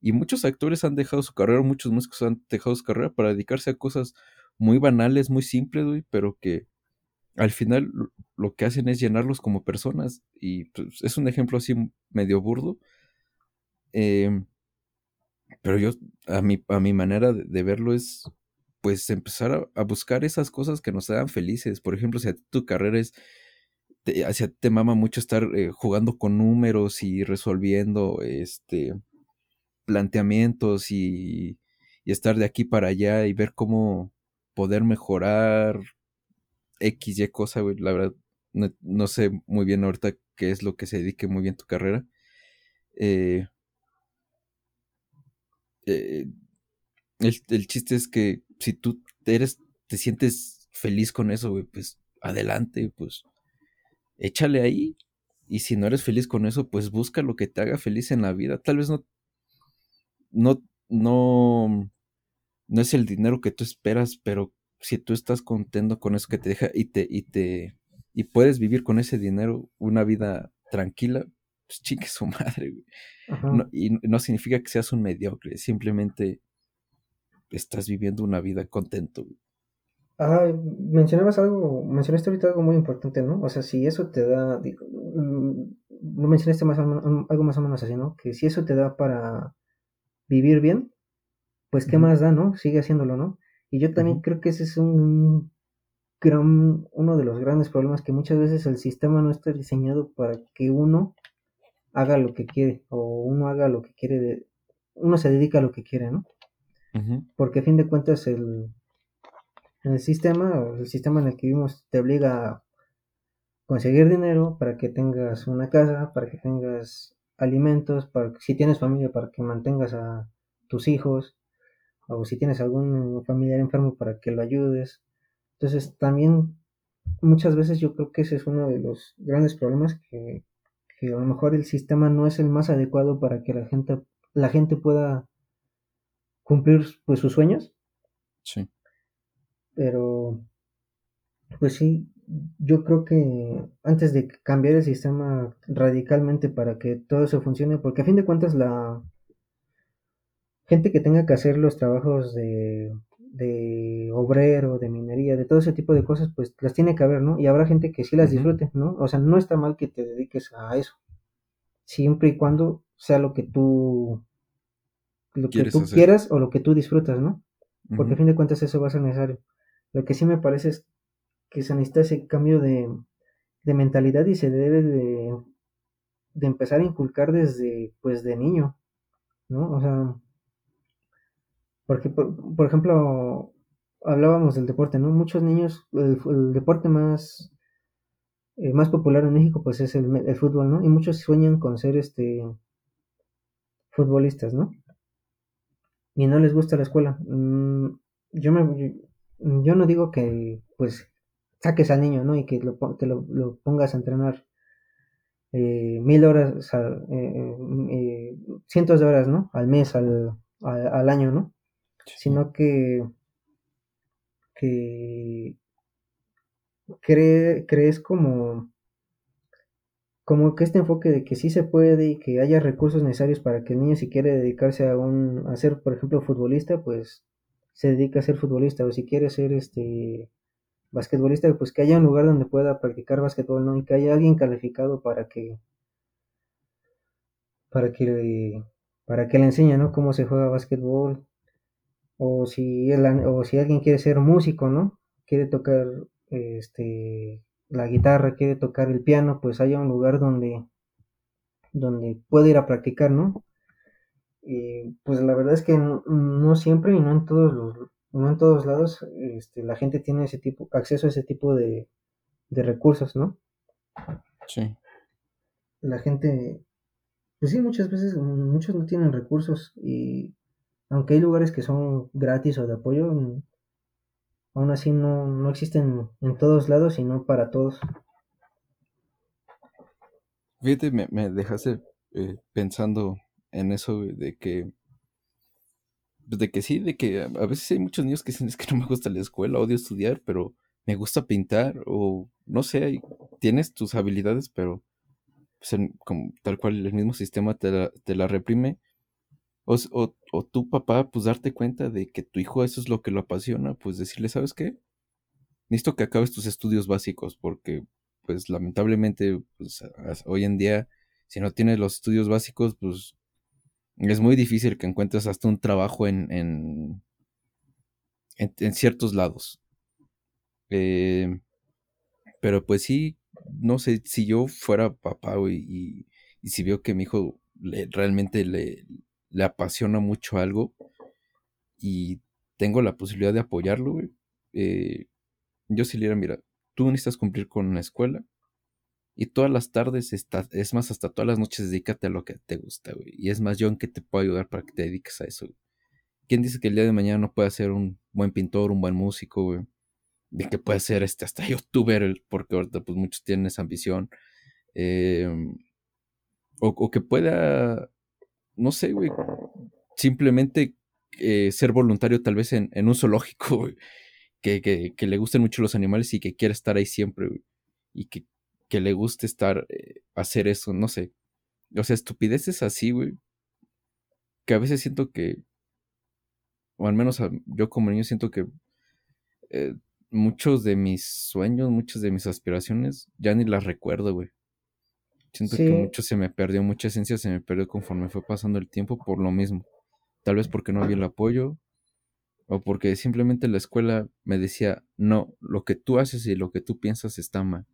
Speaker 1: Y muchos actores han dejado su carrera, muchos músicos han dejado su carrera para dedicarse a cosas muy banales, muy simples, pero que al final lo que hacen es llenarlos como personas. Y pues, es un ejemplo así medio burdo. Em, pero yo, a mi, a mi manera de, verlo es, pues, empezar a, buscar esas cosas que nos hagan felices. Por ejemplo, si tu carrera es hacia, te mama mucho estar eh, jugando con números y resolviendo este planteamientos y, y, estar de aquí para allá y ver cómo poder mejorar X, Y cosa, güey. La verdad, no, sé muy bien ahorita qué es lo que se dedique muy bien tu carrera. Eh, eh, el, el, chiste es que si tú eres, te sientes feliz con eso, pues adelante, pues échale ahí. Y si no eres feliz con eso, pues busca lo que te haga feliz en la vida. Tal vez no, no, no, no es el dinero que tú esperas, pero si tú estás contento con eso que te deja y te, y te, y puedes vivir con ese dinero una vida tranquila, pues chique su madre, y no significa que seas un mediocre, simplemente estás viviendo una vida contento,
Speaker 2: Ah, mencionabas algo, mencionaste ahorita algo muy importante, ¿no? O sea, si eso te da, no mencionaste más algo más o menos así, ¿no? Que si eso te da para vivir bien, pues qué más da, ¿no? Sigue haciéndolo, ¿no? Y yo también creo que ese es un gran, uno de los grandes problemas que muchas veces el sistema no está diseñado para que uno haga lo que quiere o uno haga lo que quiere, de, uno se dedica a lo que quiere, ¿no? Porque a fin de cuentas el, el sistema, el sistema en el que vivimos te obliga a conseguir dinero para que tengas una casa, para que tengas alimentos, para que, si tienes familia, para que mantengas a tus hijos, o si tienes algún familiar enfermo, para que lo ayudes. Entonces, también muchas veces yo creo que ese es uno de los grandes problemas que, que a lo mejor el sistema no es el más adecuado para que la gente, la gente pueda cumplir pues sus sueños. Sí. Pero, pues sí, yo creo que antes de cambiar el sistema radicalmente para que todo eso funcione, porque a fin de cuentas la gente que tenga que hacer los trabajos de, de obrero, de minería, de todo ese tipo de cosas, pues las tiene que haber, ¿no? Y habrá gente que sí las disfrute, ¿no? O sea, no está mal que te dediques a eso, siempre y cuando sea lo que tú, lo que tú quieras o lo que tú disfrutas, ¿no? Porque a fin de cuentas eso va a ser necesario. Lo que sí me parece es que se necesita ese cambio de, mentalidad y se debe de, empezar a inculcar desde, pues, de niño, ¿no? O sea, porque, por, ejemplo, hablábamos del deporte, ¿no? Muchos niños, el, deporte más, eh, más popular en México, pues, es el, fútbol, ¿no? Y muchos sueñan con ser, este, futbolistas, ¿no? Y no les gusta la escuela. Mm, yo me, yo no digo que pues saques al niño, ¿no? Y que lo, te lo, pongas a entrenar eh, mil horas, eh, eh, cientos de horas, ¿no? Al mes, al, al, año, ¿no? Sino que, que crees como, como que este enfoque de que sí se puede y que haya recursos necesarios para que el niño si quiere dedicarse a un, a ser, por ejemplo, futbolista, pues se dedica a ser futbolista o si quiere ser este basquetbolista, pues que haya un lugar donde pueda practicar basquetbol, ¿no? Y que haya alguien calificado para que para que para que le enseñe, ¿no? Cómo se juega basquetbol o si o si alguien quiere ser músico, ¿no? Quiere tocar este la guitarra, quiere tocar el piano, pues haya un lugar donde donde puede ir a practicar, ¿no? Y pues la verdad es que no, no siempre y no en todos los, no en todos lados este, la gente tiene ese tipo, acceso a ese tipo de, de recursos, ¿no?
Speaker 1: Sí.
Speaker 2: La gente, pues sí, muchas veces, muchos no tienen recursos y aunque hay lugares que son gratis o de apoyo, aún así no, no existen en todos lados y no para todos.
Speaker 1: Fíjate, me, me dejaste eh, pensando en eso de que pues, de que sí, de que a veces hay muchos niños que dicen es que no me gusta la escuela, odio estudiar, pero me gusta pintar o no sé, tienes tus habilidades, pero pues, tal cual el mismo sistema te la, te la reprime. O, o, tu papá, pues darte cuenta de que tu hijo eso es lo que lo apasiona, pues decirle, ¿sabes qué? Necesito que acabes tus estudios básicos porque pues lamentablemente pues, hoy en día si no tienes los estudios básicos, pues es muy difícil que encuentres hasta un trabajo en, en, en- ciertos lados. Eh, pero pues sí, no sé, si yo fuera papá y, y si veo que mi hijo realmente le, le apasiona mucho algo y tengo la posibilidad de apoyarlo, güey, eh, yo sí le diría, mira, tú necesitas cumplir con la escuela y todas las tardes, está, es más, hasta todas las noches dedícate a lo que te gusta, güey. Y es más, yo en qué te puedo ayudar para que te dediques a eso, güey. ¿Quién dice que el día de mañana no puede ser un buen pintor, un buen músico, güey? De que puede ser este, hasta <laughs> youtuber, porque ahorita pues muchos tienen esa ambición. Eh, o que pueda, no sé, güey, simplemente eh, ser voluntario tal vez en, en un zoológico, güey. Que, que, le gusten mucho los animales y que quiera estar ahí siempre, güey. Y que, que le guste estar, eh, hacer eso, no sé. O sea, estupideces así, güey. Que a veces siento que, o al menos yo como niño siento que eh, muchos de mis sueños, muchas de mis aspiraciones, ya ni las recuerdo, güey. Siento que mucho se me perdió, mucha esencia se me perdió conforme fue pasando el tiempo por lo mismo. Tal vez porque no había el apoyo, o porque simplemente la escuela me decía, no, lo que tú haces y lo que tú piensas está mal.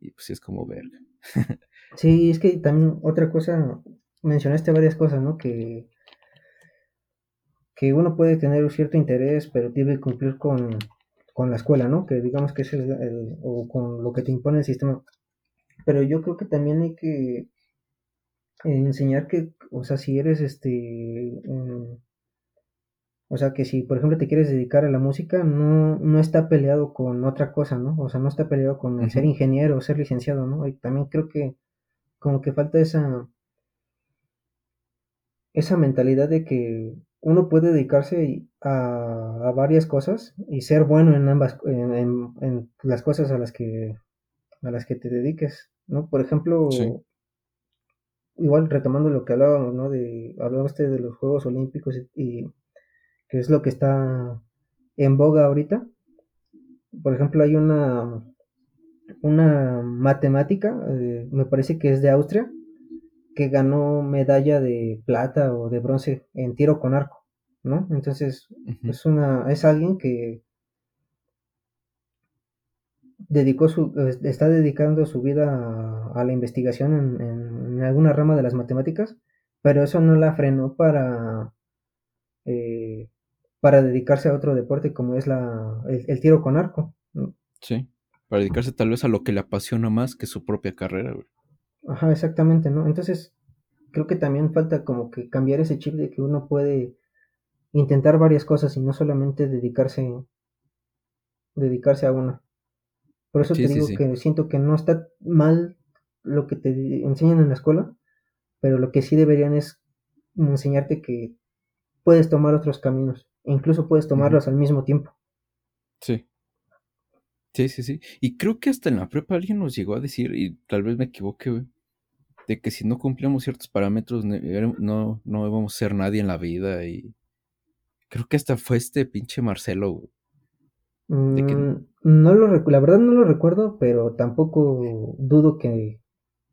Speaker 1: Y pues es como verga.
Speaker 2: sí, es que también otra cosa, mencionaste varias cosas, ¿no? Que, que uno puede tener un cierto interés, pero debe cumplir con, con la escuela, ¿no? Que digamos que es el, el- o con lo que te impone el sistema. Pero yo creo que también hay que enseñar que, o sea, si eres este, o sea, que si por ejemplo te quieres dedicar a la música, no, no está peleado con otra cosa, ¿no? O sea, no está peleado con el ser ingeniero o ser licenciado, ¿no? Y también creo que como que falta esa, esa mentalidad de que uno puede dedicarse a, a varias cosas y ser bueno en ambas, en, en- en las cosas a las que, a las que te dediques, ¿no? Por
Speaker 1: Sí,
Speaker 2: ejemplo, igual retomando lo que hablábamos, ¿no? De, de los Juegos Olímpicos y, y que es lo que está en boga ahorita. Por ejemplo, hay una, una matemática, eh, me parece que es de Austria, que ganó medalla de plata o de bronce en tiro con arco, ¿no? Entonces, es una, es alguien que dedicó su, está dedicando su vida a, a la investigación en, en, en, alguna rama de las matemáticas, pero eso no la frenó para, eh, para dedicarse a otro deporte como es la, el, el tiro con arco. ¿no?
Speaker 1: sí. Para dedicarse tal vez a lo que le apasiona más que su propia carrera, güey.
Speaker 2: Ajá, exactamente, ¿no? Entonces, creo que también falta como que cambiar ese chip de que uno puede intentar varias cosas y no solamente dedicarse, dedicarse a una. Por eso te
Speaker 1: Sí,
Speaker 2: digo
Speaker 1: sí.
Speaker 2: que siento que no está mal lo que te enseñan en la escuela, pero lo que sí deberían es enseñarte que puedes tomar otros caminos, e incluso puedes tomarlos al mismo tiempo.
Speaker 1: Sí. Sí, sí, sí. Y creo que hasta en la prepa alguien nos llegó a decir, y tal vez me equivoque, güey, de que si no cumplíamos ciertos parámetros no, no íbamos a ser nadie en la vida. Y creo que hasta fue este pinche Marcelo, güey, que
Speaker 2: Mm, no lo recu- la verdad no lo recuerdo, pero tampoco dudo que,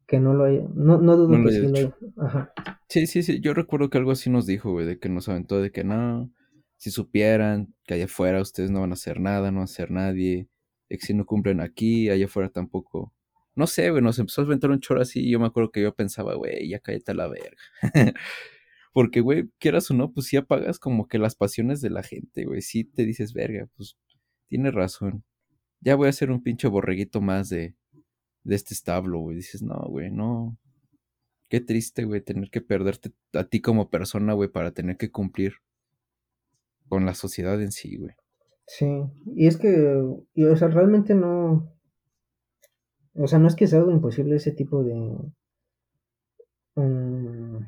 Speaker 2: que no lo haya, no, no dudo que sí lo haya. Ajá.
Speaker 1: Sí, sí, sí. Yo recuerdo que algo así nos dijo, güey, de que nos aventó de que no, si supieran que allá afuera ustedes no van a hacer nada, no van a ser nadie, de que si no cumplen aquí, allá afuera tampoco. No sé, güey, nos empezó a aventar un choro así y yo me acuerdo que yo pensaba, güey, ya cállate a la verga. <laughs> Porque, güey, quieras o no, pues sí apagas como que las pasiones de la gente, güey. Sí te dices, verga, pues tiene razón. Ya voy a hacer un pinche borreguito más de, de este establo, güey. Dices, no, güey, no. Qué triste, güey, tener que perderte a ti como persona, güey, para tener que cumplir con la sociedad en sí, güey.
Speaker 2: Sí, y es que, o sea, realmente no, o sea, no es que sea algo imposible ese tipo de, um,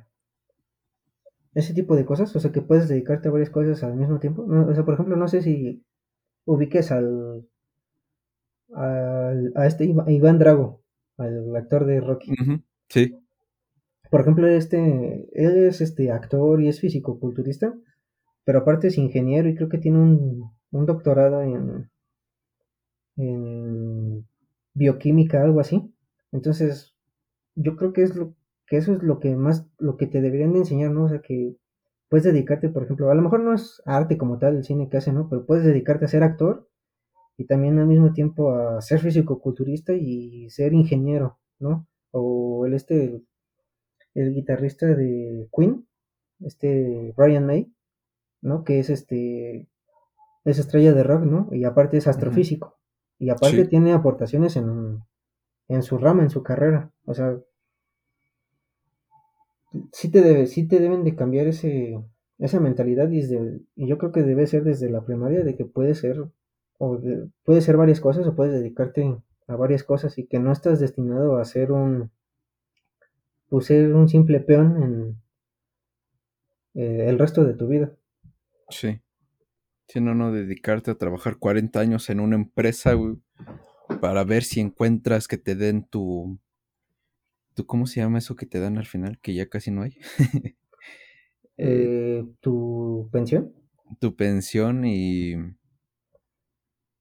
Speaker 2: ese tipo de cosas, o sea, que puedes dedicarte a varias cosas al mismo tiempo. o sea, por ejemplo, no sé si ubiques al, al a este Iván Drago, al actor de Rocky.
Speaker 1: sí.
Speaker 2: Por ejemplo, este, él es este actor y es físico-culturista, pero aparte es ingeniero y creo que tiene un, un doctorado en, en bioquímica, algo así. Entonces, yo creo que es lo que eso es lo que más, lo que te deberían de enseñar, ¿no? O sea, que puedes dedicarte, por ejemplo, a lo mejor no es arte como tal el cine que hace, ¿no? Pero puedes dedicarte a ser actor y también al mismo tiempo a ser físico-culturista y ser ingeniero, ¿no? O el este, el, guitarrista de Queen, este Brian May, ¿no? Que es este, es estrella de rock, ¿no? Y aparte es astrofísico. Y aparte tiene aportaciones en, en su rama, en su carrera. O sea, sí te, debe, sí te deben de cambiar ese, esa mentalidad y, y yo creo que debe ser desde la primaria de que puede ser o puede ser varias cosas o puedes dedicarte a varias cosas y que no estás destinado a ser un pues ser un simple peón en eh, el resto de tu vida.
Speaker 1: Sí. Si no, no dedicarte a trabajar 40 años en una empresa, para ver si encuentras que te den tu ¿Tú cómo se llama eso que te dan al final? Que ya casi no hay. <laughs>
Speaker 2: Eh, ¿Tu pensión?
Speaker 1: Tu pensión y.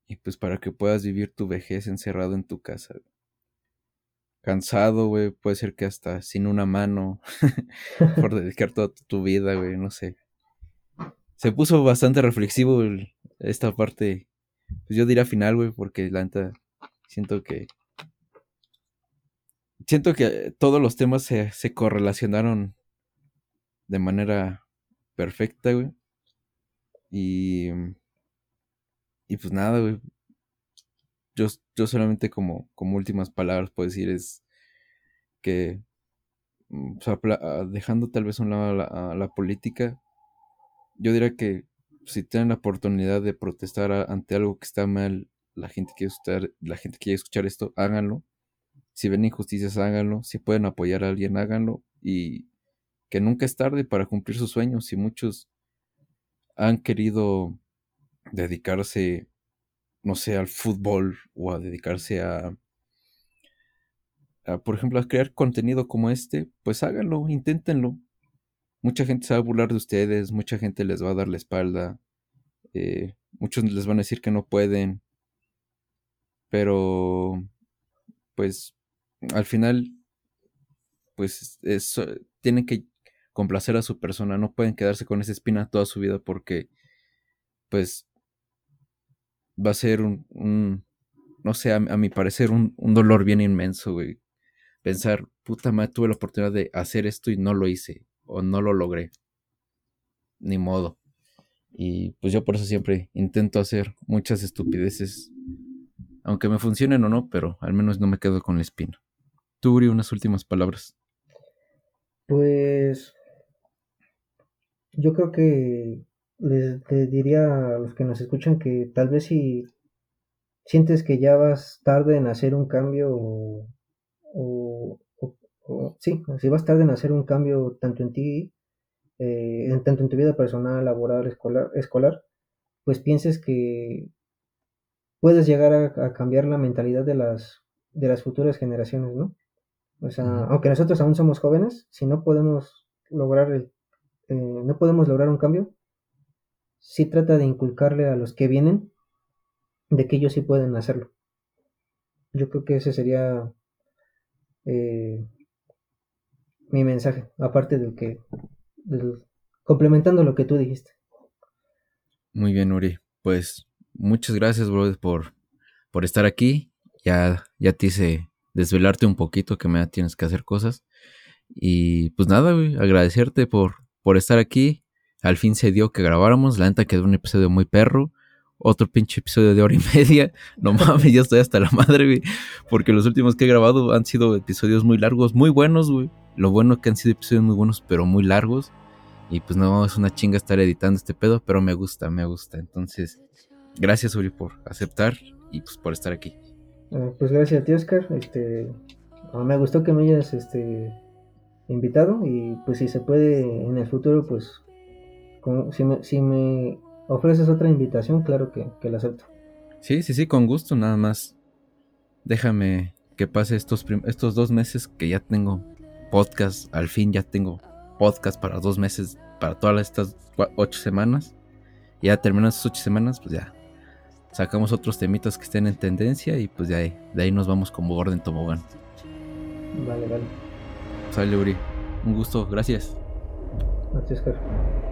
Speaker 1: Y pues para que puedas vivir tu vejez encerrado en tu casa. Cansado, güey. Puede ser que hasta sin una mano. <laughs> por dedicar toda tu vida, güey. No sé. Se puso bastante reflexivo esta parte. Pues yo diría final, güey, porque la neta siento que siento que todos los temas se, correlacionaron de manera perfecta, güey. Y, y pues nada, güey. Yo, yo solamente como, como últimas palabras puedo decir es que, mm, ah, dejando tal vez a un lado la, la, política, yo diría que si tienen la oportunidad de protestar ante algo que está mal, la gente quiere escuchar, la gente quiere escuchar esto, háganlo si ven injusticias, háganlo. Si pueden apoyar a alguien, háganlo. Y que nunca es tarde para cumplir sus sueños. Si muchos han querido dedicarse, no sé, al fútbol o a dedicarse a, por ejemplo, a crear contenido como este, pues háganlo, inténtenlo. Mucha gente se va a burlar de ustedes, mucha gente les va a dar la espalda, eh, muchos les van a decir que no pueden, pero pues al final, pues tienen que complacer a su persona, no pueden quedarse con esa espina toda su vida porque, pues, va a ser un, no sé, a, mi parecer, un, dolor bien inmenso, güey. Pensar, puta madre, tuve la oportunidad de hacer esto y no lo hice, o no lo logré. Ni modo. Y pues yo por eso siempre intento hacer muchas estupideces, aunque me funcionen o no, pero al menos no me quedo con la espina. Tú, unas últimas palabras.
Speaker 2: Pues yo creo que les, diría a los que nos escuchan que tal vez si sientes que ya vas tarde en hacer un cambio o, sí, si vas tarde en hacer un cambio tanto en ti, eh, en, tanto en tu vida personal, laboral, escolar, escolar, pues pienses que puedes llegar a, a cambiar la mentalidad de las, de las futuras generaciones, ¿no? O sea, aunque nosotros aún somos jóvenes, si no podemos lograr el, eh, no podemos lograr un cambio, sí trata de inculcarle a los que vienen de que ellos sí pueden hacerlo. Yo creo que ese sería eh, mi mensaje, aparte del que, complementando lo que tú dijiste.
Speaker 1: Muy bien, Uri. Pues muchas gracias, bro, por, por estar aquí. Ya, ya te hice desvelarte un poquito, que me tienes que hacer cosas. Y pues nada, agradecerte por, por estar aquí. Al fin se dio que grabáramos. La neta quedó un episodio muy perro. Otro pinche episodio de hora y <laughs> media. No <laughs> mames, ya estoy hasta la madre, güey. Porque los últimos que he grabado han sido episodios muy largos, muy buenos, güey. Lo bueno que han sido episodios muy buenos, pero muy largos. Y pues no, es una chinga estar editando este pedo, pero me gusta, me gusta. Entonces, gracias, Uri, por aceptar y pues por estar aquí.
Speaker 2: Ah, pues gracias a ti, Oscar. Este, ah, me gustó que me hayas este, invitado y pues si se puede en el futuro, pues si, me, ofreces otra invitación, claro que, que la acepto.
Speaker 1: Sí, sí, sí, con gusto, nada más. Déjame que pase estos, estos dos meses que ya tengo podcast, al fin ya tengo podcast para dos meses, para todas estas ocho semanas. Ya terminan esas ocho semanas, pues ya sacamos otros temitas que estén en tendencia y pues de ahí, de ahí nos vamos como orden tobogán.
Speaker 2: Vale, vale.
Speaker 1: Sale, Uri. Un gusto, gracias.
Speaker 2: Gracias, Oscar.